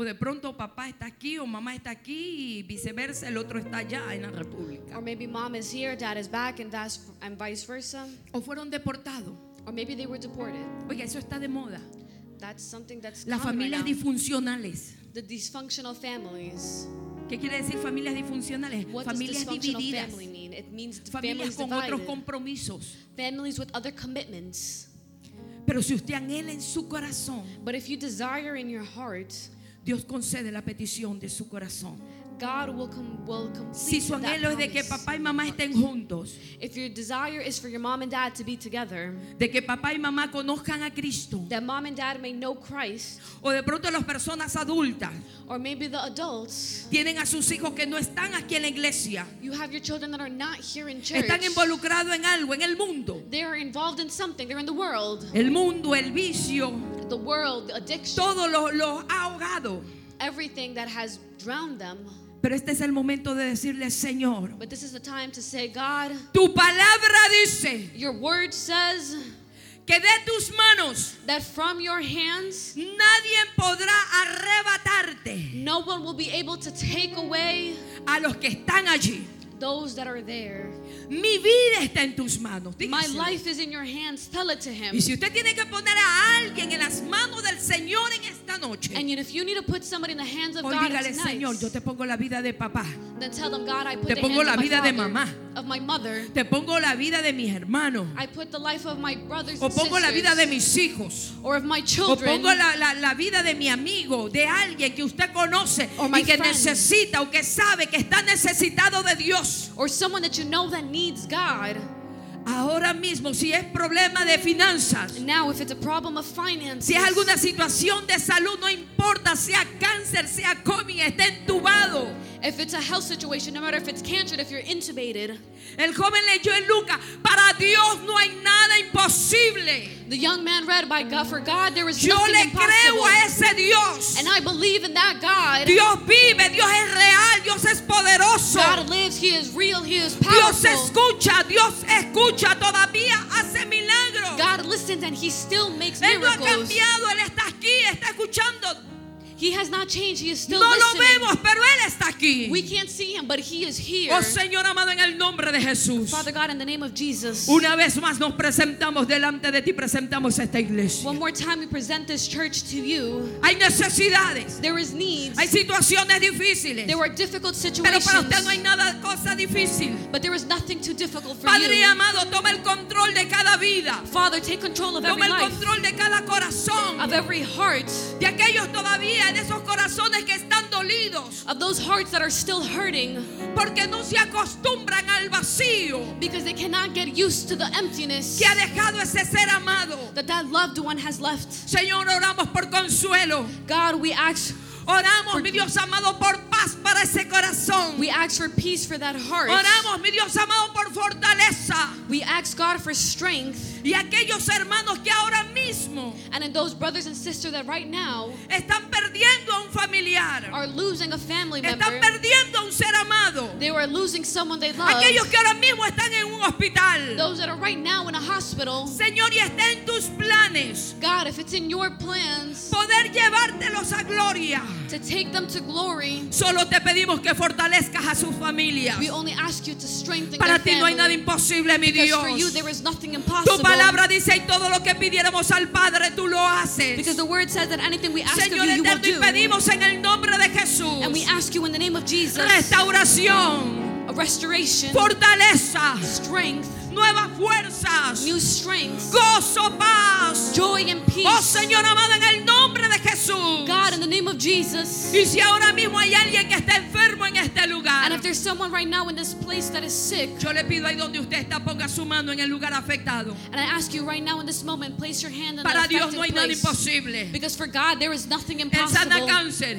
O de pronto papá está aquí o mamá está aquí y viceversa, el otro está allá en la república. Or maybe mom is here, dad is back, and, that's, and vice versa. O fueron deportados. Or maybe they were deported. Oiga, eso está de moda. That's something that's Las right familias now. disfuncionales. The dysfunctional families. ¿Qué quiere decir familias disfuncionales? What familias divididas. family mean? It means Familias families con otros divided. compromisos. Families with other commitments. Pero si usted anhela en su corazón, But if you desire in your heart, Dios concede la petición de su corazón. God will com- will complete Si su anhelo es de que papá y mamá estén juntos, If your desire is for your mom and dad to be together, de que papá y mamá conozcan a Cristo, that mom and dad may know Christ, o de pronto las personas adultas or maybe the adults, tienen a sus hijos que no están aquí en la iglesia, you have your children that are not here in church. están involucrados en algo, en el mundo. They are involved in something. They're in the world. El mundo, el vicio, The world, the addiction, todo lo, lo ha ahogado. everything that has drowned them. Pero este es el momento de decirle, Señor, But this is the time to say, God, tu palabra dice your word says que de tus manos that from your hands, nadie podrá arrebatarte no one will be able to take away a los que están allí. those that are there. Mi vida está en tus manos. My life is in your hands. Tell it to him. Y si usted tiene que poner a alguien en las manos del Señor en esta noche, And if you need to put somebody in the hands of hoy God dígale, tonight, Señor, yo te pongo la vida de papá, then tell them, God, I put Te the pongo la of my vida de father, mamá. of my mother. te pongo la vida de mis hermanos, I put the life of my brothers o and pongo la vida de sisters, mis hijos, or of my o children, pongo la, la- la vida de mi amigo, de alguien que usted conoce y que friend. necesita o que sabe que está necesitado de Dios. or someone that you know that needs God. Ahora mismo, si es problema de finanzas, now, if it's a problem of finances, si es alguna situación de salud, no importa, sea cáncer, sea COVID, esté entubado. If it's a health situation, no matter if it's cancer, if you're intubated, El joven leyó en Lucas, para Dios no hay nada imposible. the young man read by God, for God there is Yo nothing le impossible. a ese Dios. and I believe in that God. Dios vive, Dios es real, Dios es poderoso. God lives, He is real, He is Dios powerful. escucha, Dios escucha, todavía hace milagros. God listens and He still makes Él no ha miracles. cambiado, Él está aquí, está escuchando. He has not changed, He is still No lo listening. vemos, pero Él está aquí. We can't see Him, but He is here. Oh Señor amado, en el nombre de Jesús. Father God, in the name of Jesus, Una vez más nos presentamos delante de ti, presentamos esta iglesia. one more time we present this church to you. Hay necesidades, There is needs. hay situaciones difíciles, There are difficult pero situations. para usted no hay nada cosa difícil. But there is nothing too difficult for Padre you. amado, toma el control de cada vida. Father, take control of every Toma el control de cada corazón. of every heart, De aquellos todavía, de esos corazones que están dolidos, of those hearts that are still hurting porque no se acostumbran al vacío because they cannot get used to the emptiness que ha dejado ese ser amado. that that loved one has left. Señor, oramos por consuelo. God, we ask Oramos, mi Dios amado, por paz para ese corazón. we ask for peace for that heart. Oramos, mi Dios amado, por fortaleza. We ask God for strength Y aquellos hermanos que ahora mismo and in those brothers and sisters that right now están perdiendo a un familiar, are losing a family member. están perdiendo a un ser amado. They were losing someone they love. Aquellos que ahora mismo están en un hospital. Those that are right now in a hospital. Señor, y está en tus planes God, if it's in your plans poder llevártelos a gloria. To take them to glory, Solo te pedimos que fortalezcas a sus familias. we only ask you to strengthen Para ti no hay nada imposible, mi Because Dios. for you there is nothing Tu impossible. palabra dice y todo lo que pidiéramos al Padre tú lo haces. Because the word says that anything we ask of Señor you, you will do. pedimos en el nombre de Jesús And we ask you in the name of Jesus, restauración, a restoration, fortaleza, strength, nuevas fuerzas, new strength, gozo, paz. joy and peace. Oh Señor amado, en el nombre de Jesús. God, in the name of Jesus. Y si ahora mismo hay alguien que está enfermo en este lugar, And if there's someone right now in this place that is sick, yo le pido ahí donde usted está, ponga su mano en el lugar afectado. and I ask you right now in this moment, place your hand on Para Dios no hay nada imposible. Because for God there is nothing Él sana impossible. cáncer.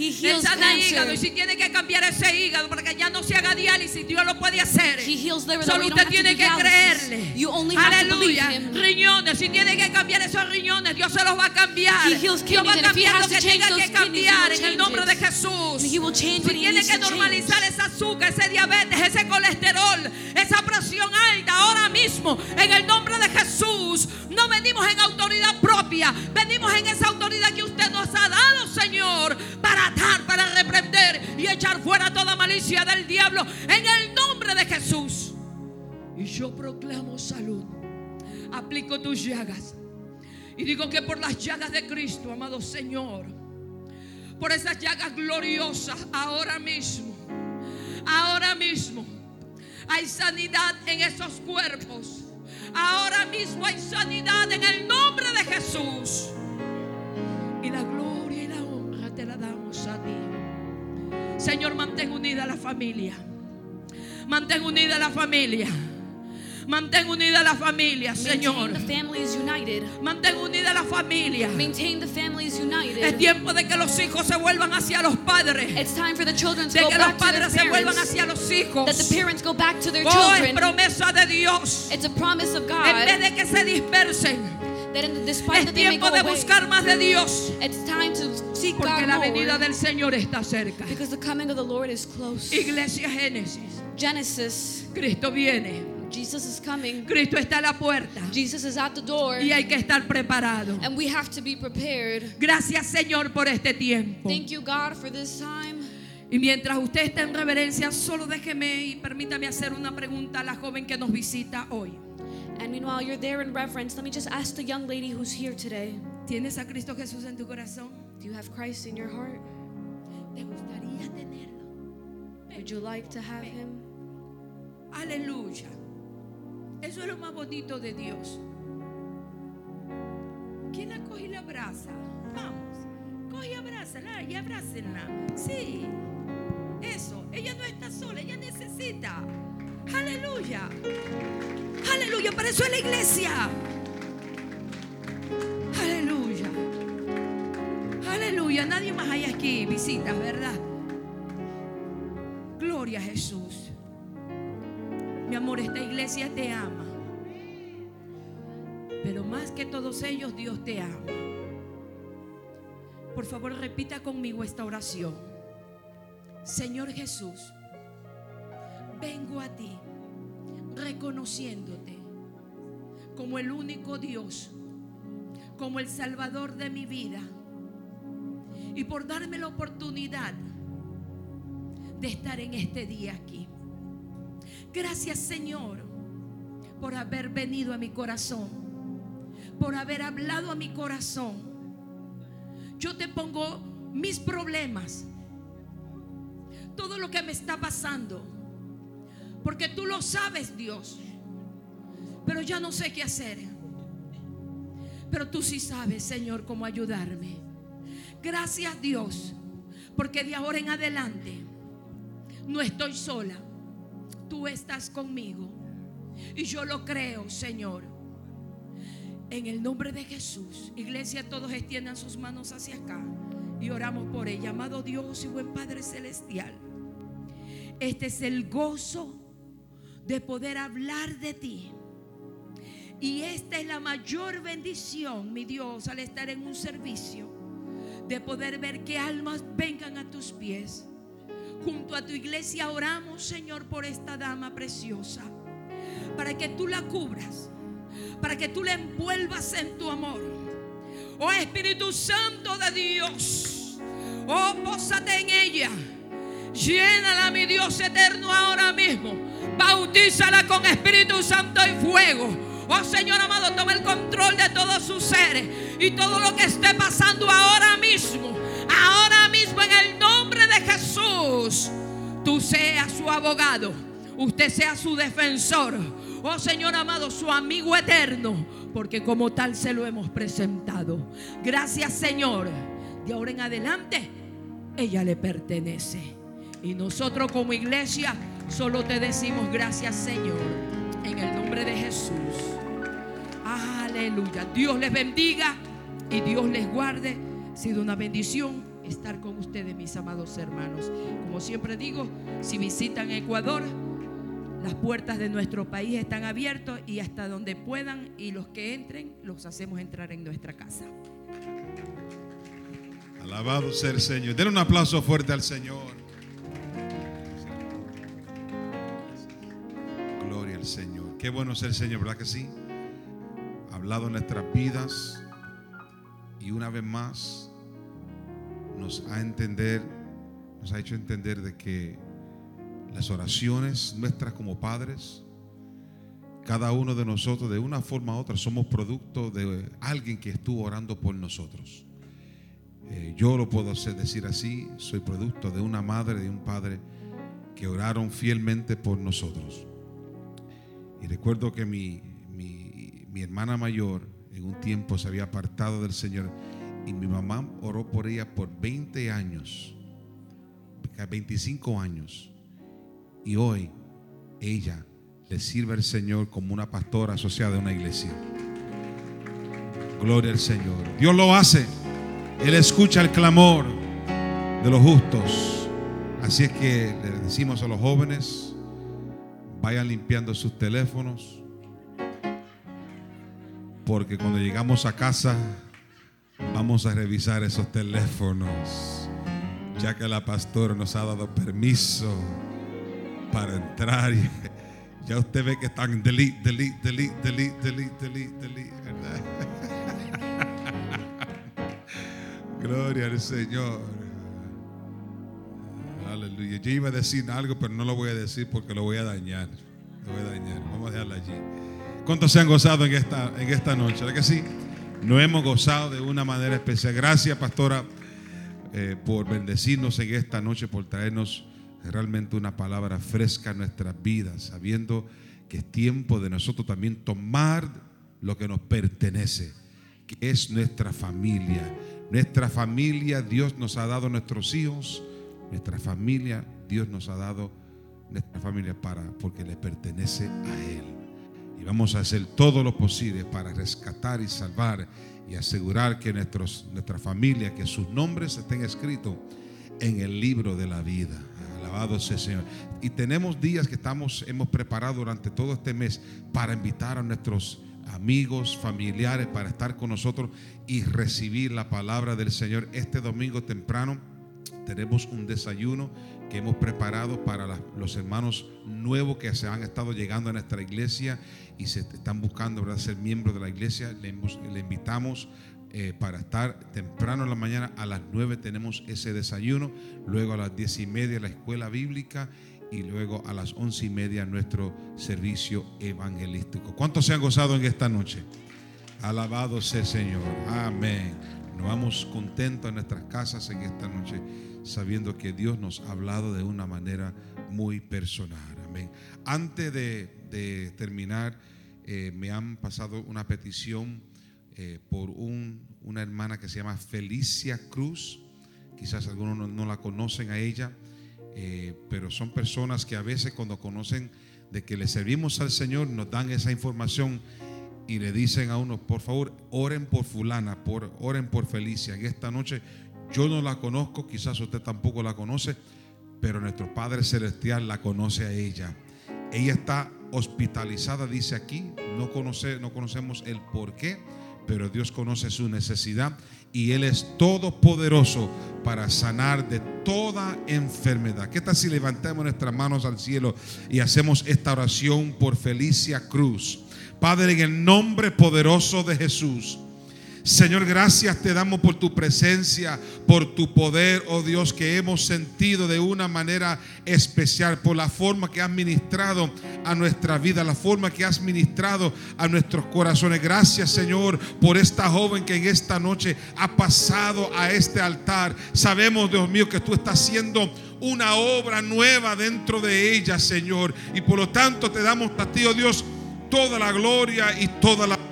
He hígado. Y si tiene que cambiar ese hígado para que ya no se haga diálisis, Dios lo puede hacer. He heals liver Solo usted tiene que creerle. You only have to believe Aleluya. him. Riñones, si tiene que cambiar esos riñones, Dios se los va a cambiar. He heals Dios va a cambiar lo que tenga que cambiar will en el change nombre de Jesús. He will change Si tiene que normalizar ese azúcar, ese diabetes, ese colesterol, esa presión alta, ahora mismo, en el nombre de Jesús, no venimos en autoridad propia, venimos en esa autoridad que usted nos ha dado, Señor, para para reprender y echar fuera toda malicia del diablo, en el nombre de Jesús. Y yo proclamo salud, aplico tus llagas. Y digo que por las llagas de Cristo, amado Señor, por esas llagas gloriosas ahora mismo, ahora mismo hay sanidad en esos cuerpos. Ahora mismo hay sanidad en el nombre de Jesús. Y la gloria Señor, mantén unida la familia. Mantén unida la familia. Mantén unida la familia, Señor. Mantén unida la familia. Maintain the families Es tiempo de que los hijos se vuelvan hacia los padres. It's time for the children to De go que los back to their padres se vuelvan hacia los hijos. That the parents go back to their Oh, es promesa de Dios. It's a promise of En vez God de que se dispersen, es tiempo de buscar más de Dios. it's time to seek Porque la venida del Señor está cerca. Because the coming of the Lord is close. Iglesia Génesis, Genesis, Cristo viene. Jesus is coming. Cristo está a la puerta. Jesus is at the door. Y hay que estar preparado. And we have to be prepared. Gracias Señor por este tiempo. Thank you, God, for this time. Y mientras usted está en reverencia, solo déjeme y permítame hacer una pregunta a la joven que nos visita hoy. And meanwhile, you're there in reverence. Let me just ask the young lady who's here today ¿Tienes a Cristo Jesús en tu corazón? Do you have Christ in your heart? ¿Te gustaría tenerlo? Would you like to have Him? Aleluya. Eso es lo más bonito de Dios. ¿Quién la coge y la abraza? Vamos. Coge y abrázala y abrácenla. Sí. Eso. Ella no está sola, ella necesita. Aleluya. Aleluya. Para la iglesia. Aleluya. Aleluya. Nadie más hay aquí visitas, ¿verdad? Gloria a Jesús. Mi amor, esta iglesia te ama. Pero más que todos ellos, Dios te ama. Por favor, repita conmigo esta oración. Señor Jesús, vengo a ti reconociéndote como el único Dios, como el Salvador de mi vida. Y por darme la oportunidad de estar en este día aquí. Gracias Señor por haber venido a mi corazón, por haber hablado a mi corazón. Yo te pongo mis problemas, todo lo que me está pasando, porque tú lo sabes Dios, pero ya no sé qué hacer. Pero tú sí sabes, Señor, cómo ayudarme. Gracias Dios, porque de ahora en adelante no estoy sola. Tú estás conmigo. Y yo lo creo, Señor. En el nombre de Jesús, iglesia, todos extiendan sus manos hacia acá y oramos por ella. Amado Dios y buen Padre Celestial, este es el gozo de poder hablar de ti. Y esta es la mayor bendición, mi Dios, al estar en un servicio, de poder ver que almas vengan a tus pies. Junto a tu iglesia oramos, Señor, por esta dama preciosa, para que tú la cubras, para que tú la envuelvas en tu amor. Oh Espíritu Santo de Dios, oh, pósate en ella. Llénala, mi Dios eterno, ahora mismo. Bautízala con Espíritu Santo y fuego. Oh Señor amado, toma el control de todos sus seres y todo lo que esté pasando ahora mismo. Ahora mismo en el nombre de Jesús. Tú seas su abogado. Usted sea su defensor. Oh Señor amado, su amigo eterno. Porque como tal se lo hemos presentado. Gracias Señor. De ahora en adelante, ella le pertenece. Y nosotros como iglesia solo te decimos gracias Señor. En el nombre de Jesús. Aleluya. Dios les bendiga y Dios les guarde. Ha sido una bendición estar con ustedes, mis amados hermanos. Como siempre digo, si visitan Ecuador, las puertas de nuestro país están abiertas y hasta donde puedan y los que entren, los hacemos entrar en nuestra casa. Alabado sea el Señor. Den un aplauso fuerte al Señor. Gloria al Señor. Qué bueno es el Señor, ¿verdad que sí? Ha hablado en nuestras vidas y una vez más nos ha entender, nos ha hecho entender de que las oraciones nuestras como padres, cada uno de nosotros de una forma u otra somos producto de alguien que estuvo orando por nosotros. Eh, yo lo puedo hacer, decir así, soy producto de una madre, de un padre que oraron fielmente por nosotros. Y recuerdo que mi, mi, hermana mayor en un tiempo se había apartado del Señor y mi mamá oró por ella por 20 años, 25 años. Y hoy ella le sirve al Señor como una pastora asociada a una iglesia. Gloria al Señor. Dios lo hace. Él escucha el clamor de los justos. Así es que le decimos a los jóvenes, vayan limpiando sus teléfonos. Porque cuando llegamos a casa, vamos a revisar esos teléfonos. Ya que la pastora nos ha dado permiso para entrar. (laughs) Ya usted ve que están delete, delete, delete, delete, delete, delete, delete, ¿verdad? (laughs) Gloria al Señor. Aleluya. Yo iba a decir algo, pero no lo voy a decir porque lo voy a dañar. Lo voy a dañar. Vamos a dejarlo allí. ¿Cuántos se han gozado en esta, en esta noche? ¿Verdad que sí? Nos hemos gozado de una manera especial. Gracias, pastora, eh, por bendecirnos en esta noche, por traernos realmente una palabra fresca a nuestras vidas, sabiendo que es tiempo de nosotros también tomar lo que nos pertenece, que es nuestra familia. Nuestra familia, Dios nos ha dado nuestros hijos, nuestra familia, Dios nos ha dado nuestra familia para porque le pertenece a él. Vamos a hacer todo lo posible para rescatar y salvar y asegurar que nuestros, nuestra familia, que sus nombres estén escritos en el libro de la vida. Alabado sea el Señor. Y tenemos días que estamos, hemos preparado durante todo este mes para invitar a nuestros amigos, familiares, para estar con nosotros y recibir la palabra del Señor. Este domingo temprano tenemos un desayuno que hemos preparado para los hermanos nuevos que se han estado llegando a nuestra iglesia y se están buscando ¿verdad? ser miembros de la iglesia. Le, invitamos eh, para estar temprano en la mañana. A las 9 tenemos ese desayuno. Luego a las 10 y media la escuela bíblica. Y luego a las 11 y media nuestro servicio evangelístico. ¿Cuántos se han gozado en esta noche? Alabado sea el Señor. Amén. Nos vamos contentos en nuestras casas en esta noche, sabiendo que Dios nos ha hablado de una manera muy personal. Amén. Antes de, terminar, eh, me han pasado una petición eh, por un- una hermana que se llama Felicia Cruz. Quizás algunos no, la conocen a ella, eh, pero son personas que a veces cuando conocen de que le servimos al Señor nos dan esa información y le dicen a uno, por favor, oren por fulana, por, oren por Felicia. En esta noche yo no la conozco, quizás usted tampoco la conoce, pero nuestro Padre Celestial la conoce a ella. Ella está hospitalizada, dice aquí, no, conoce, no conocemos el por qué, pero Dios conoce su necesidad y Él es todopoderoso para sanar de toda enfermedad. ¿Qué tal si levantamos nuestras manos al cielo y hacemos esta oración por Felicia Cruz? Padre, en el nombre poderoso de Jesús. Señor, gracias te damos por tu presencia, por tu poder, oh Dios, que hemos sentido de una manera especial, por la forma que has ministrado a nuestra vida, la forma que has ministrado a nuestros corazones. Gracias, Señor, por esta joven que en esta noche ha pasado a este altar. Sabemos, Dios mío, que tú estás haciendo una obra nueva dentro de ella, Señor. Y por lo tanto te damos a ti, oh Dios, toda la gloria y toda la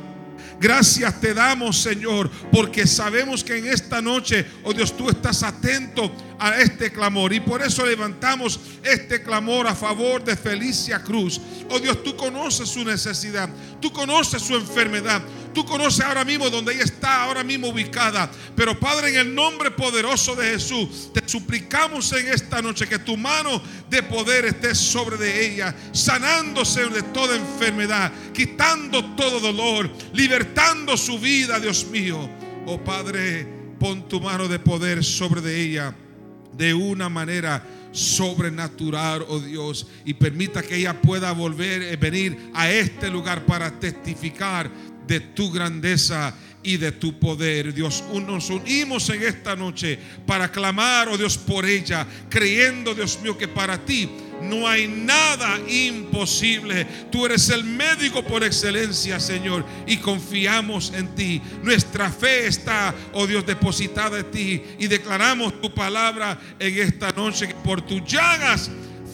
Gracias te damos, Señor, porque sabemos que en esta noche, oh Dios, tú estás atento a este clamor. Y por eso levantamos este clamor a favor de Felicia Cruz. Oh Dios, tú conoces su necesidad, tú conoces su enfermedad, tú conoces ahora mismo donde ella está, ahora mismo ubicada. Pero Padre, en el nombre poderoso de Jesús, te suplicamos en esta noche que tu mano de poder esté sobre de ella, sanándose de toda enfermedad, quitando todo dolor, libertando su vida, Dios mío. Oh Padre, pon tu mano de poder sobre de ella de una manera sobrenatural, oh Dios, y permita que ella pueda volver a venir a este lugar para testificar de tu grandeza y de tu poder. Dios, nos unimos en esta noche para clamar, oh Dios, por ella, creyendo, Dios mío, que para ti no hay nada imposible. Tú eres el médico por excelencia, Señor, y confiamos en ti. Nuestra fe está, oh Dios, depositada en ti y declaramos tu palabra en esta noche que por tus llagas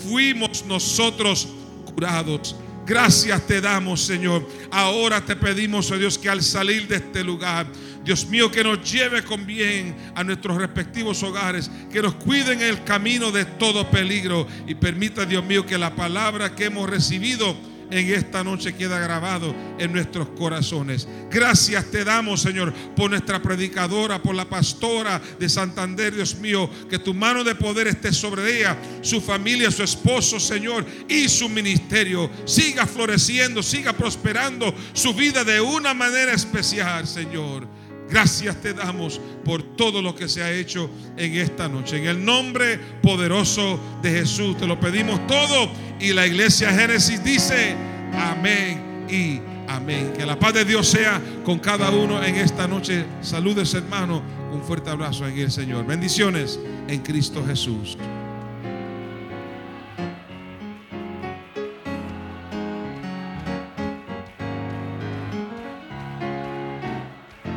fuimos nosotros curados. Gracias te damos, Señor. Ahora te pedimos, oh Dios, que al salir de este lugar, Dios mío, que nos lleve con bien a nuestros respectivos hogares, que nos cuiden en el camino de todo peligro y permita, Dios mío, que la palabra que hemos recibido en esta noche queda grabado en nuestros corazones. Gracias te damos, Señor, por nuestra predicadora, por la pastora de Santander, Dios mío, que tu mano de poder esté sobre ella, su familia, su esposo, Señor, y su ministerio. Siga floreciendo, siga prosperando su vida de una manera especial, Señor. Gracias te damos por todo lo que se ha hecho en esta noche. En el nombre poderoso de Jesús te lo pedimos todo. Y la iglesia Génesis dice, amén y amén. Que la paz de Dios sea con cada uno en esta noche. Saludes hermano. Un fuerte abrazo en el Señor. Bendiciones en Cristo Jesús.